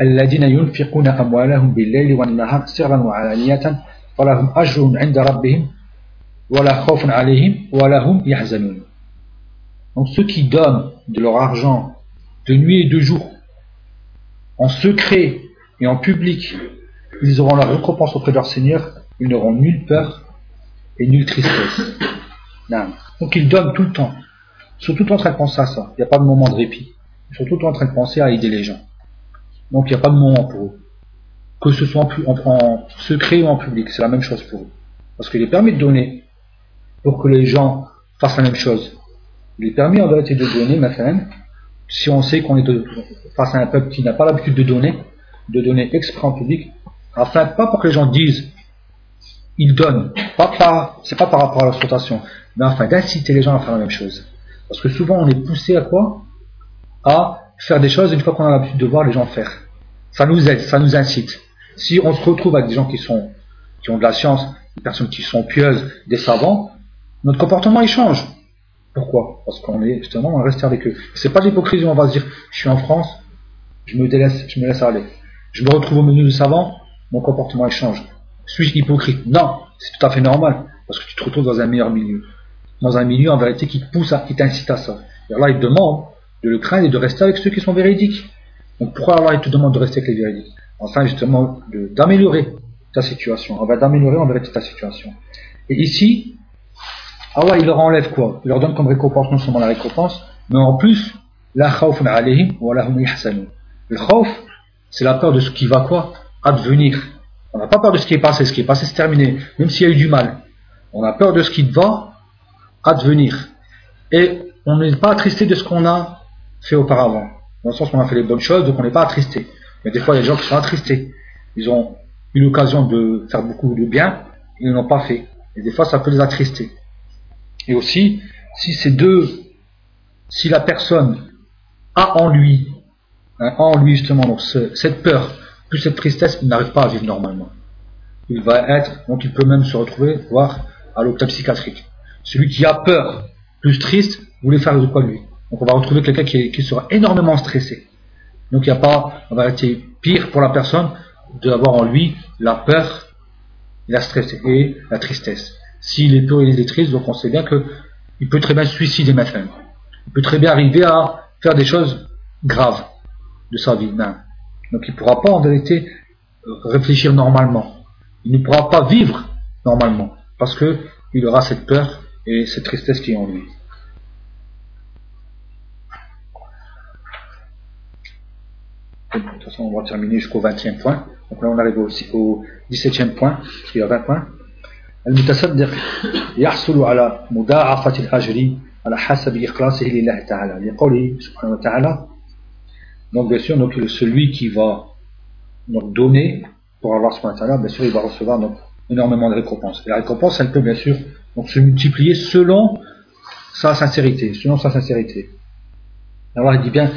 الذين ينفقون أموالهم بالليل والنهار سرا وعلانية فلهم أجر عند ربهم ولا خوف عليهم ولا هم يحزنون Donc ceux qui donnent de leur argent de nuit et de jour en secret et en public, ils auront la récompense auprès de leur Seigneur, ils n'auront nulle peur et nulle tristesse. Donc ils donnent tout le temps. Ils sont tout le temps en train de penser à ça. Il n'y a pas de moment de répit. Ils sont tout le temps en train de penser à aider les gens. Donc il n'y a pas de moment pour eux. Que ce soit en, secret ou en public, c'est la même chose pour eux. Parce qu'il est permis de donner pour que les gens fassent la même chose. Il est permis en vérité de donner, maintenant, si on sait qu'on est face à un peuple qui n'a pas l'habitude de donner, de donner exprès en public, afin pas pour que les gens disent ils donnent, pas, pas c'est pas par rapport à l'exploitation, mais afin d'inciter les gens à faire la même chose. Parce que souvent on est poussé à quoi? À faire des choses une fois qu'on a l'habitude de voir les gens faire. Ça nous aide, ça nous incite. Si on se retrouve avec des gens qui sont qui ont de la science, des personnes qui sont pieuses, des savants, notre comportement il change. Pourquoi? Parce qu'on est justement on rester avec eux. C'est pas l'hypocrisie, on va se dire je suis en France, je me délaisse, je me laisse aller. Je me retrouve au milieu de savants, mon comportement change. Suis-je hypocrite? Non, c'est tout à fait normal, parce que tu te retrouves dans un meilleur milieu. Dans un milieu en vérité qui te pousse, à, qui t'incite à ça. Et Allah il te demande de le craindre et de rester avec ceux qui sont véridiques. Donc pourquoi Allah il te demande de rester avec les véridiques? Enfin justement d'améliorer ta situation. On va d'améliorer en vérité ta situation. Et ici, Allah il leur enlève quoi? Il leur donne comme récompense non seulement la récompense, mais en plus, la khawfun alayhim wa lahum Le khawf, c'est la peur de ce qui va quoi Advenir. On n'a pas peur de ce qui est passé. Ce qui est passé, c'est terminé. Même s'il y a eu du mal. On a peur de ce qui va advenir. Et on n'est pas attristé de ce qu'on a fait auparavant. Dans le sens où on a fait les bonnes choses, donc on n'est pas attristé. Mais des fois, il y a des gens qui sont attristés. Ils ont eu l'occasion de faire beaucoup de bien, ils ne l'ont pas fait. Et des fois, ça peut les attrister. Et aussi, si ces deux, si la personne a en lui Hein, en lui justement donc cette peur, plus cette tristesse, il n'arrive pas à vivre normalement. Il va être, donc il peut même se retrouver, voire à l'hôpital psychiatrique. Celui qui a peur, plus triste, voulait faire de quoi lui? Donc on va retrouver quelqu'un qui, sera énormément stressé. Donc il n'y a pas, on va être pire pour la personne d'avoir en lui la peur, la stress et la tristesse. S'il est peur et il est triste, donc on sait bien que il peut très bien se suicider maintenant. Il peut très bien arriver à faire des choses graves de sa vie. Donc il ne pourra pas en vérité euh, réfléchir normalement. Il ne pourra pas vivre normalement parce qu'il aura cette peur et cette tristesse qui est en lui. De toute façon, on va terminer jusqu'au 20e point. Donc là, on arrive aussi au 17e point, il y a 20 points. المتصدق يحصل على مضاعفة الأجر على حسب إخلاصه لله تعالى لقوله سبحانه وتعالى donc, bien sûr, celui qui va donc, donner pour avoir ce matin-là, bien sûr, il va recevoir donc, énormément de récompenses. Et la récompense, elle peut bien sûr donc, se multiplier selon sa sincérité, selon sa sincérité. Alors il dit bien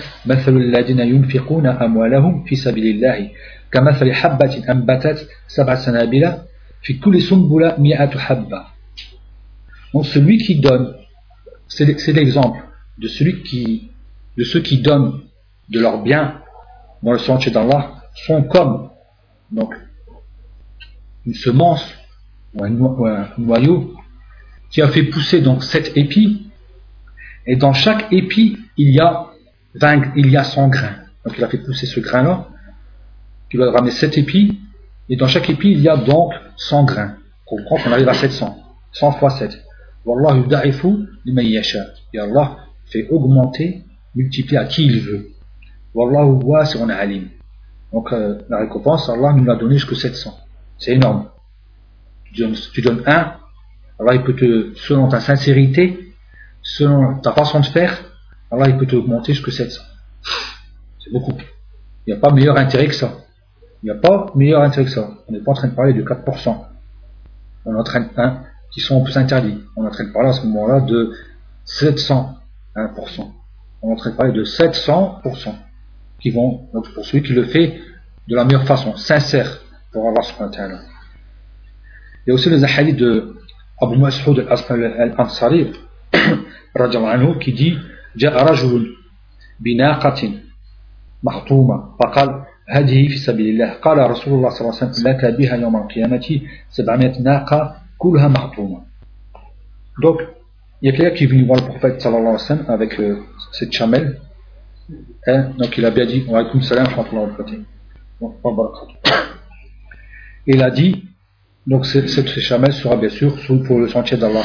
Donc celui qui donne, c'est l'exemple de celui qui, de ceux qui donnent de leurs biens dans le sentier d'Allah sont comme. Donc une semence ou un, noyau qui a fait pousser donc sept épis et dans chaque épi il y a 20, il y a 100 grains. Donc il a fait pousser ce grain là qui va ramener sept épis et dans chaque épi il y a donc 100 grains. On comprend qu'on arrive à 700 100 fois 7 Wallahu et Allah fait augmenter multiplier à qui il veut Wallahu wasi'un alim. Donc euh, la récompense, Allah nous l'a donné jusqu'à 700. C'est énorme. Tu donnes, tu donnes un, Allah il peut te, selon ta sincérité, selon ta façon de faire, Allah il peut te augmenter jusqu'à 700. C'est beaucoup. Il n'y a pas meilleur intérêt que ça. Il n'y a pas meilleur intérêt que ça. On n'est pas en train de parler de 4%. On est en train hein, qui sont plus interdits. On est en train de parler à ce moment-là de 701%. On est en train de parler de 700% qui vont, donc pour celui qui le fait de la meilleure façon, sincère pour Allah subhanahu wa ta'ala. Il y a aussi les hadiths de Abu Mas'ud al-Ansari anhu qui dit جاء رجل بناقة محطومة فقال هذه في سبيل الله قال رسول الله صلى الله عليه وسلم لك بها يوم القيامة سبعمائة ناقة كلها محطومة donc il y a quelqu'un qui est venu voir le prophète sallallahu alayhi wa sallam avec euh, cette chamelle Hein? donc il a bien dit, il a dit, donc cette chamelle sera bien sûr pour le sentier d'Allah.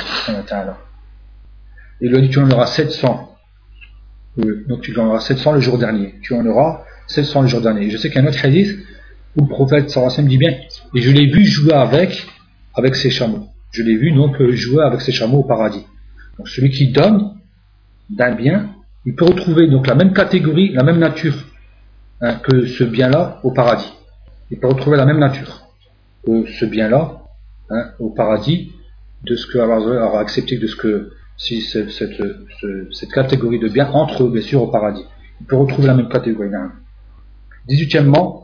Il lui a dit, tu en auras 700. Donc tu en auras 700 le jour dernier. Tu en auras 700 le jour dernier. je sais qu'il y a un autre hadith où le prophète sallallahu dit bien, et je l'ai vu jouer avec, avec ses chameaux. Je l'ai vu donc jouer avec ses chameaux au paradis. Donc celui qui donne d'un bien, il peut retrouver donc la même catégorie, la même nature hein, que ce bien-là au paradis. Il peut retrouver la même nature que ce bien-là hein, au paradis de ce que Allah accepté de ce que si cette, cette, catégorie de biens entre bien sûr au paradis. Il peut retrouver la même catégorie. 18e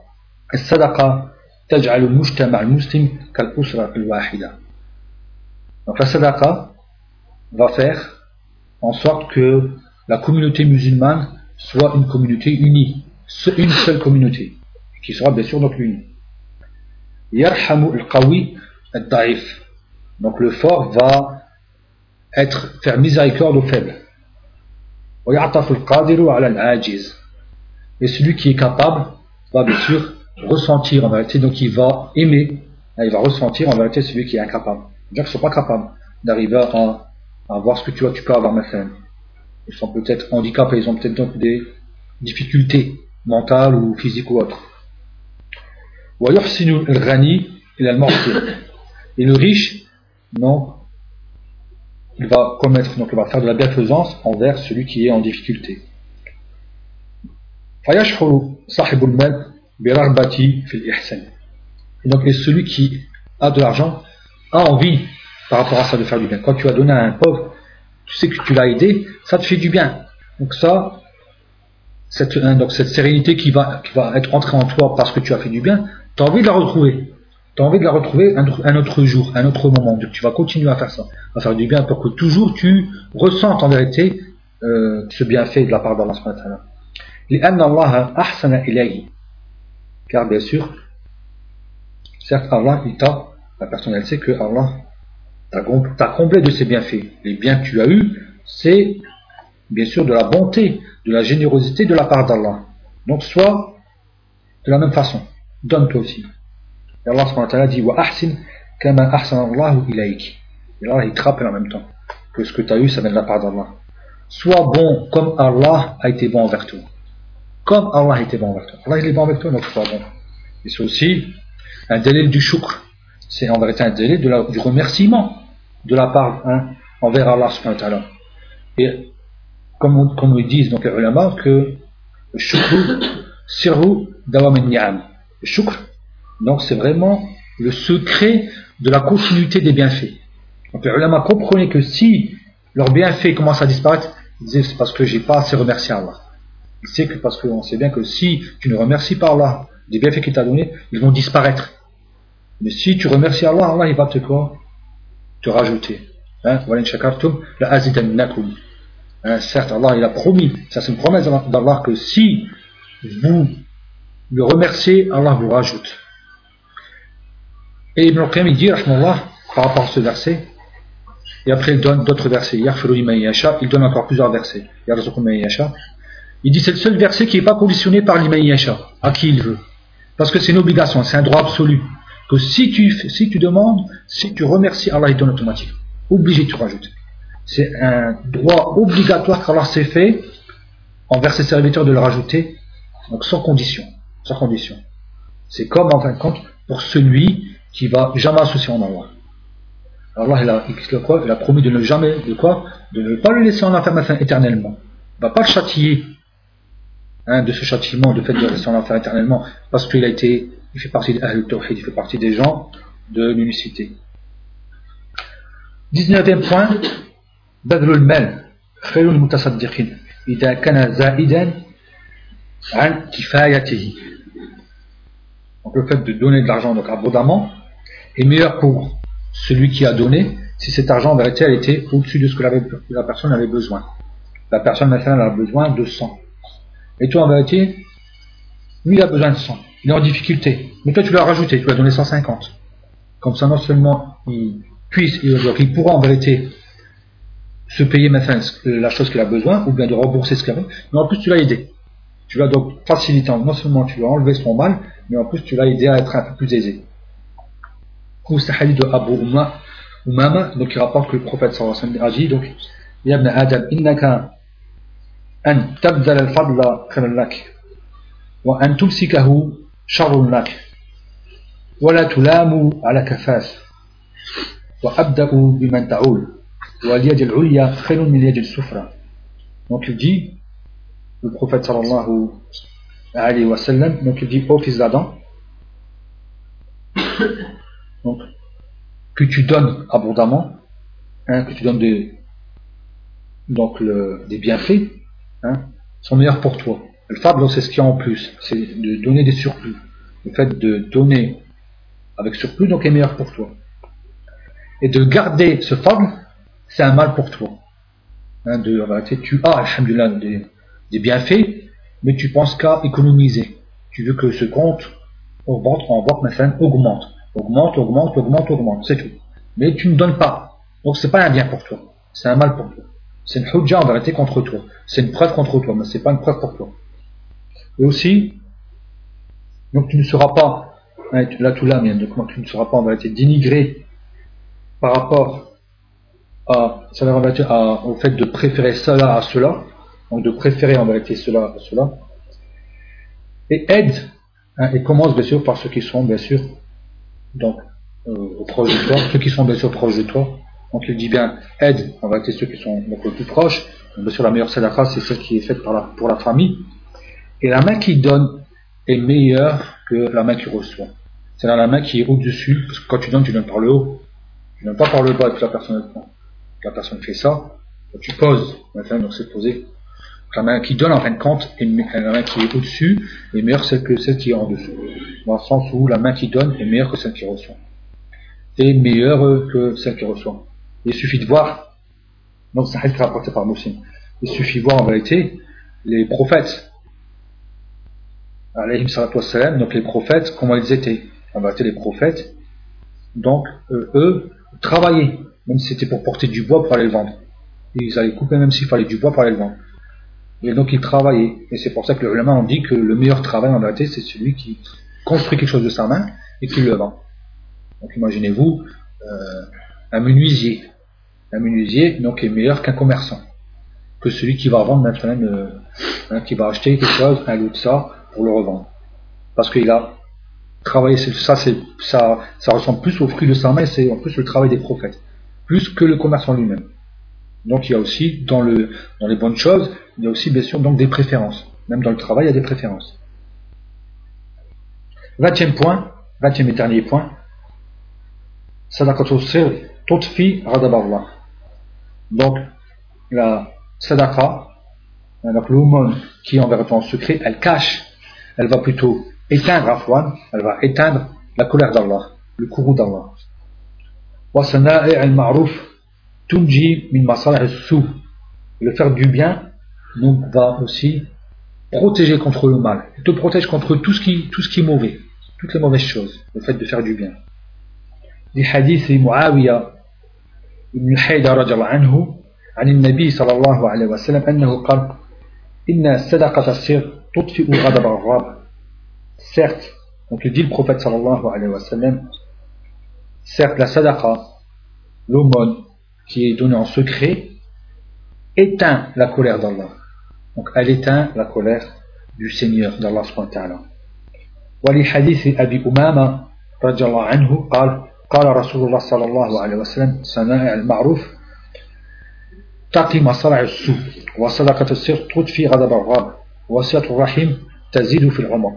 sadaqa taj'al mujtama al-muslim kal-usra al-wahida. Donc la sadaqa va faire en sorte que la communauté musulmane soit une communauté unie, une seule communauté, qui sera bien sûr donc unie. Yarhamu al-qawi al-da'if. Donc le fort va être faire miséricorde aux faibles. Et celui qui est capable va bien sûr ressentir en vérité, donc il va aimer, il va ressentir en vérité celui qui est incapable. Qui ne sont pas capables d'arriver à, à, voir ce que tu vois, tu peux avoir maintenant ils sont peut-être handicapés, ils ont peut-être donc des difficultés mentales ou physiques ou autres. Et le riche, non, il va commettre, donc il va faire de la bienfaisance envers celui qui est en difficulté. Et donc, et celui qui a de l'argent a envie par rapport à ça de faire du bien. Quand tu as donné à un pauvre, tu sais que tu l'as aidé, ça te fait du bien. Donc ça, cette, hein, donc cette sérénité qui va, qui va être entrée en toi parce que tu as fait du bien, tu as envie de la retrouver. Tu as envie de la retrouver un, autre jour, un autre moment. Donc tu vas continuer à faire ça, à faire du bien pour que toujours tu ressentes en vérité euh, ce bienfait de la part d'Allah. Car bien sûr, certes Allah, il t'a, la personne elle sait que Allah tu as comblé de ses bienfaits. Les biens que tu as eus, c'est bien sûr de la bonté, de la générosité de la part d'Allah. Donc sois de la même façon. Donne-toi aussi. Et Allah dit Wa ahsin kama ahsan ilayk. Et Allah il te rappelle en même temps. que ce que tu as eu, ça vient de la part d'Allah. Sois bon comme Allah a été bon envers toi. Comme Allah a été bon envers toi. Allah il est bon avec toi, donc sois bon. Et c'est aussi un délai du shukr. C'est en vérité un délai du remerciement de la part hein, envers Allah subhanahu. Et comme, comme ils disent donc les ulama que le shukr, sirru dawam ni'am. Shukr, donc c'est vraiment le secret de la continuité des bienfaits. Donc les ulama comprenaient que si leurs bienfaits commencent à disparaître, ils disaient c'est parce que j'ai pas assez remercié Allah. Sait que parce qu'on sait bien que si tu ne remercies pas Allah des bienfaits qu'il t'a donnés, ils vont disparaître. Mais si tu remercies Allah, Allah il va te quoi? Te rajouter. Hein? Hein, certes, Allah il a promis, ça c'est une promesse d'Allah que si vous le remerciez, Allah vous rajoute. Et Ibn al-Qayyim il dit, par rapport à ce verset, et après il donne d'autres versets, il donne encore plusieurs versets, il dit c'est le seul verset qui n'est pas conditionné par l'Imaïyacha, à qui il veut. Parce que c'est une obligation, c'est un droit absolu. Que si tu, demandes, si tu remercies, Allah il donne automatiquement. Obligé, tu rajoutes. C'est un droit obligatoire qu'Allah s'est fait envers ses serviteurs de le rajouter, donc sans condition. Sans condition. C'est comme en fin de compte pour celui qui va jamais associer en Allah. Allah il a, il a promis de ne jamais, de quoi? De ne pas le laisser en enfer éternellement. Il ne va pas le châtier hein, de ce châtiment, de fait de rester en enfer éternellement, parce qu'il a été, il fait partie d'Ahl Tawhid, il fait partie des gens de l'unicité. 19e point, Badrul Mal, Mutasaddiqin, Ida Kana Kifayatihi. Donc le fait de donner de l'argent abondamment est meilleur pour celui qui a donné si cet argent en vérité a été au-dessus de ce que la personne avait besoin. La personne maintenant a besoin de 100. Et toi en vérité, lui il a besoin de 100 il est en difficulté. Mais toi, tu l'as rajouté, tu lui as donné 150. Comme ça, non seulement il puisse, il, il pourra en vérité se payer maintenant la chose qu'il a besoin, ou bien de rembourser ce qu'il avait, mais en plus, tu l'as aidé. Tu l'as donc facilité, non seulement tu lui as enlevé son mal, mais en plus, tu l'as aidé à être un peu plus aisé. Ou c'est de Abu Umama, donc il rapporte que le prophète sallallahu alayhi wa sallam agit, donc, Yabna Adam, innaka an tabdal al-fadla khairan wa an tumsikahu شر لك ولا تلام على كفاف وأبدأ بمن تعول واليد العليا خير من اليد السفرى donc il dit le prophète sallallahu alayhi wa sallam donc il dit au fils d'Adam donc que tu donnes abondamment hein, que tu donnes des donc le, des bienfaits hein, sont meilleurs pour toi. Le fable, c'est ce qu'il y a en plus, c'est de donner des surplus. Le fait de donner avec surplus, donc, est meilleur pour toi. Et de garder ce fable, c'est un mal pour toi. Hein, de, tu as, des, bienfaits, mais tu penses qu'à économiser. Tu veux que ce compte augmente, augmente, augmente, augmente, augmente, augmente, c'est tout. Mais tu ne donnes pas. Donc c'est pas un bien pour toi, c'est un mal pour toi. C'est une hujja en vérité contre toi. C'est une preuve contre toi, mais ce n'est pas une preuve pour toi. Et aussi, donc tu ne seras pas, là tout là, donc tu ne seras pas en vérité dénigré par rapport à, au fait de préférer cela à cela, donc de préférer en vérité cela à cela. Et aide, hein, et commence bien sûr par ceux qui sont bien sûr donc euh, proches de toi, ceux qui sont bien sûr proches de toi, donc il dit bien aide, va être ceux qui sont donc, le plus proches. bien sûr, la meilleure sadaqa, c'est celle qui est faite pour la famille. Et la main qui donne est meilleure que la main qui reçoit. C'est la main qui est au-dessus, parce que quand tu donnes, tu donnes par le haut. Tu donnes pas par le bas et que la personne prend. La personne fait ça, tu poses, maintenant, donc c'est posé. La main qui donne en fin de compte, est meilleure que celle qui est en dessous. Dans le sens où la main qui donne est meilleure que celle qui reçoit. Et meilleure que celle qui reçoit. Il suffit de voir, donc c'est un rapporté par Muslim, il suffit de voir en vérité les prophètes, donc les prophètes, comment ils étaient. En vérité, les prophètes, donc euh, eux, travaillaient, même si c'était pour porter du bois pour aller le vendre. Ils allaient couper même s'il fallait du bois pour aller le vendre. Et donc ils travaillaient. Et c'est pour ça que le ulama on dit que le meilleur travail en vérité, c'est celui qui construit quelque chose de sa main et qui le vend. Donc imaginez-vous euh, un menuisier un menuisier donc, est meilleur qu'un commerçant, que celui qui va vendre maintenant, euh, hein, qui va acheter quelque chose, un lot de ça, pour le revendre. Parce qu'il a travaillé, ça, ça, ressemble plus au fruit de sa main, c'est en plus le travail des prophètes, plus que le commerçant lui-même. Donc il y a aussi, dans, le, dans les bonnes choses, il y a aussi bien sûr donc des préférences. Même dans le travail, il y a des préférences. Vingtième point, vingtième et dernier point, sadaqatul Allah. Donc, la sadaqa, donc l'aumône qui est en vérité en secret, elle cache, elle va plutôt éteindre Afwan, elle va éteindre la colère d'Allah, le courroux d'Allah. al-ma'ruf tunji min Le faire du bien nous va aussi protéger contre le mal. Il te protège contre tout ce qui, tout ce qui est mauvais, toutes les mauvaises choses, le fait de faire du bien. Les hadiths Muawiyah ibn al-Haydar رضي الله عنه عن النبي صلى الله عليه وسلم أنه قال إن صدقة السر تطفئ غضب الرب certes donc il dit le prophète sallallahu alayhi wa sallam certes la sadaqa l'aumône qui est donnée en secret éteint la colère d'Allah donc elle éteint la colère du Seigneur d'Allah subhanahu wa ta'ala ولحديث أبي أمامة رضي الله عنه قال قال رسول الله صلى الله عليه وسلم صنائع المعروف تقي مصارع السوء وصدقة السر تطفي غضب الغاب وصية الرحيم تزيد في العمر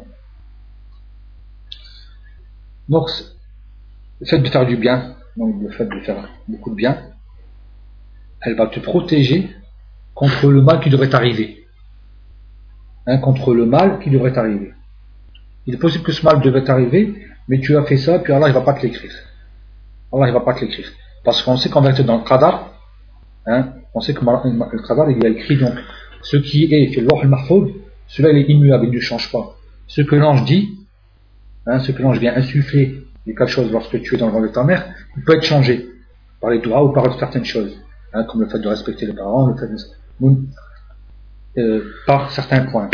Donc, le fait de faire du bien, donc le fait de faire beaucoup de bien, elle va te protéger contre le mal qui devrait t'arriver. Hein, contre le mal qui devrait t'arriver. Il est possible que ce mal devait t'arriver, mais tu as fait ça, puis Allah il va pas te l'écrire. Allah il va pas te l'écrire. Parce qu'on sait qu'en vérité dans le qadar, hein, on sait que le qadar il a écrit donc ce qui est fait le al cela est immuable, il ne change pas. Ce que l'ange dit, hein, ce que l'ange vient insuffler quelque chose lorsque tu es dans le ventre de ta mère, il peut être changé par les doigts ou par certaines choses, hein, comme le fait de respecter les parents, le fait de euh, par certains points.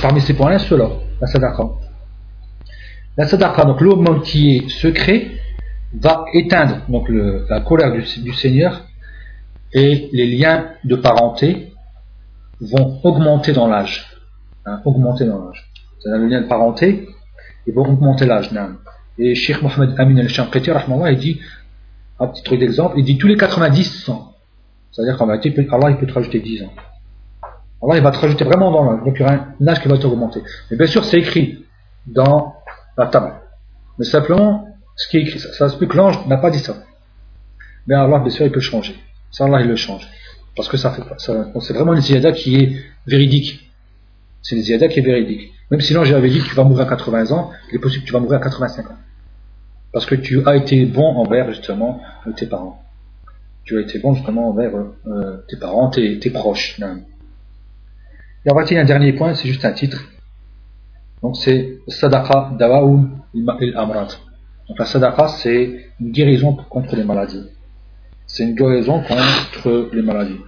parmi ces points-là, cela, la sadaqa. La sadaqa, donc l'homme qui est secret, va éteindre donc la colère du, Seigneur et les liens de parenté vont augmenter dans l'âge. Hein, augmenter dans l'âge. C'est-à-dire le lien de parenté, ils vont augmenter l'âge. Et Sheikh Mohamed Amin al-Shanqiti, il dit, un petit truc d'exemple, il dit tous les 90 ans. C'est-à-dire qu'en vérité, Allah il peut te rajouter 10 ans. Allah il va te rajouter vraiment dans l'âge. Donc il y aura un âge qui va t'augmenter. Mais bien sûr, c'est écrit dans la table. Mais simplement, ce qui est écrit, ça, ça se peut que l'ange n'a pas dit ça. Mais Allah, bien sûr, il peut changer. Ça, Allah, il le change. Parce que ça fait c'est vraiment une ziyada qui est véridique. C'est une ziyada qui est véridique. Même si l'ange avait dit que tu vas mourir à 80 ans, il est possible que tu vas mourir à 85 ans. Parce que tu as été bon envers, justement, tes parents. Tu as été bon, justement, envers euh, tes parents, tes, proches. Et on va dire un dernier point, c'est juste un titre. Donc c'est Sadaqa Dawaoul il-Amrad. Donc la Sadaqa, c'est une guérison contre les maladies. C'est une guérison contre les maladies.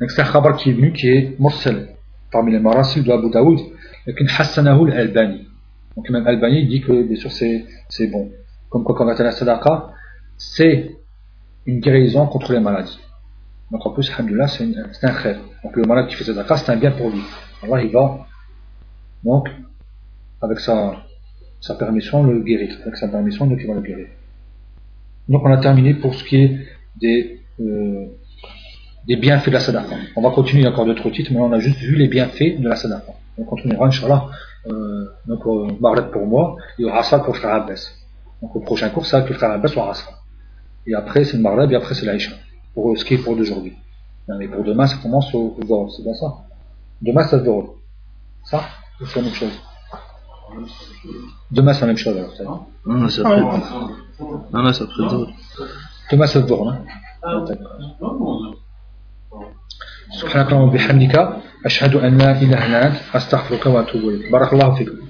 Donc c'est un khabar qui est venu qui est Mursal, parmi les marasil de Abu Daoud, et qui Hassanahu al-Albani. Donc même Albani dit que bien sûr c'est bon. Comme quoi quand on la Sadaqa, c'est une guérison contre les maladies. Donc en plus, alhamdoulilah, c'est un khair. Donc le malade qui fait sadaqa, c'est un bien pour lui. Allah, il va, donc, avec sa, sa permission, le guérir. Avec sa permission, donc il va le guérir. Donc on a terminé pour ce qui est des, euh, des bienfaits de la sadaqa. On va continuer encore d'autres titres, mais on a juste vu les bienfaits de la sadaqa. On continuera, Inch'Allah, euh, donc Marlet pour moi, et Rasa pour Frère Abbas. Donc au prochain cours, ça va être le Frère Abbas ou Rasa. Et après, c'est le Marlet, et après, c'est l'Aïcha pour ce qui est pour d'aujourd'hui. Mais pour demain, ça commence au, au c'est bien ça Demain, c'est le Ça C'est la même chose. Demain, c'est la même chose alors. Non, c'est après. Non, non, c'est après le Demain, c'est le Zohar. سبحانك اللهم وبحمدك أشهد أن لا إله إلا أنت أستغفرك وأتوب إليك بارك الله فيكم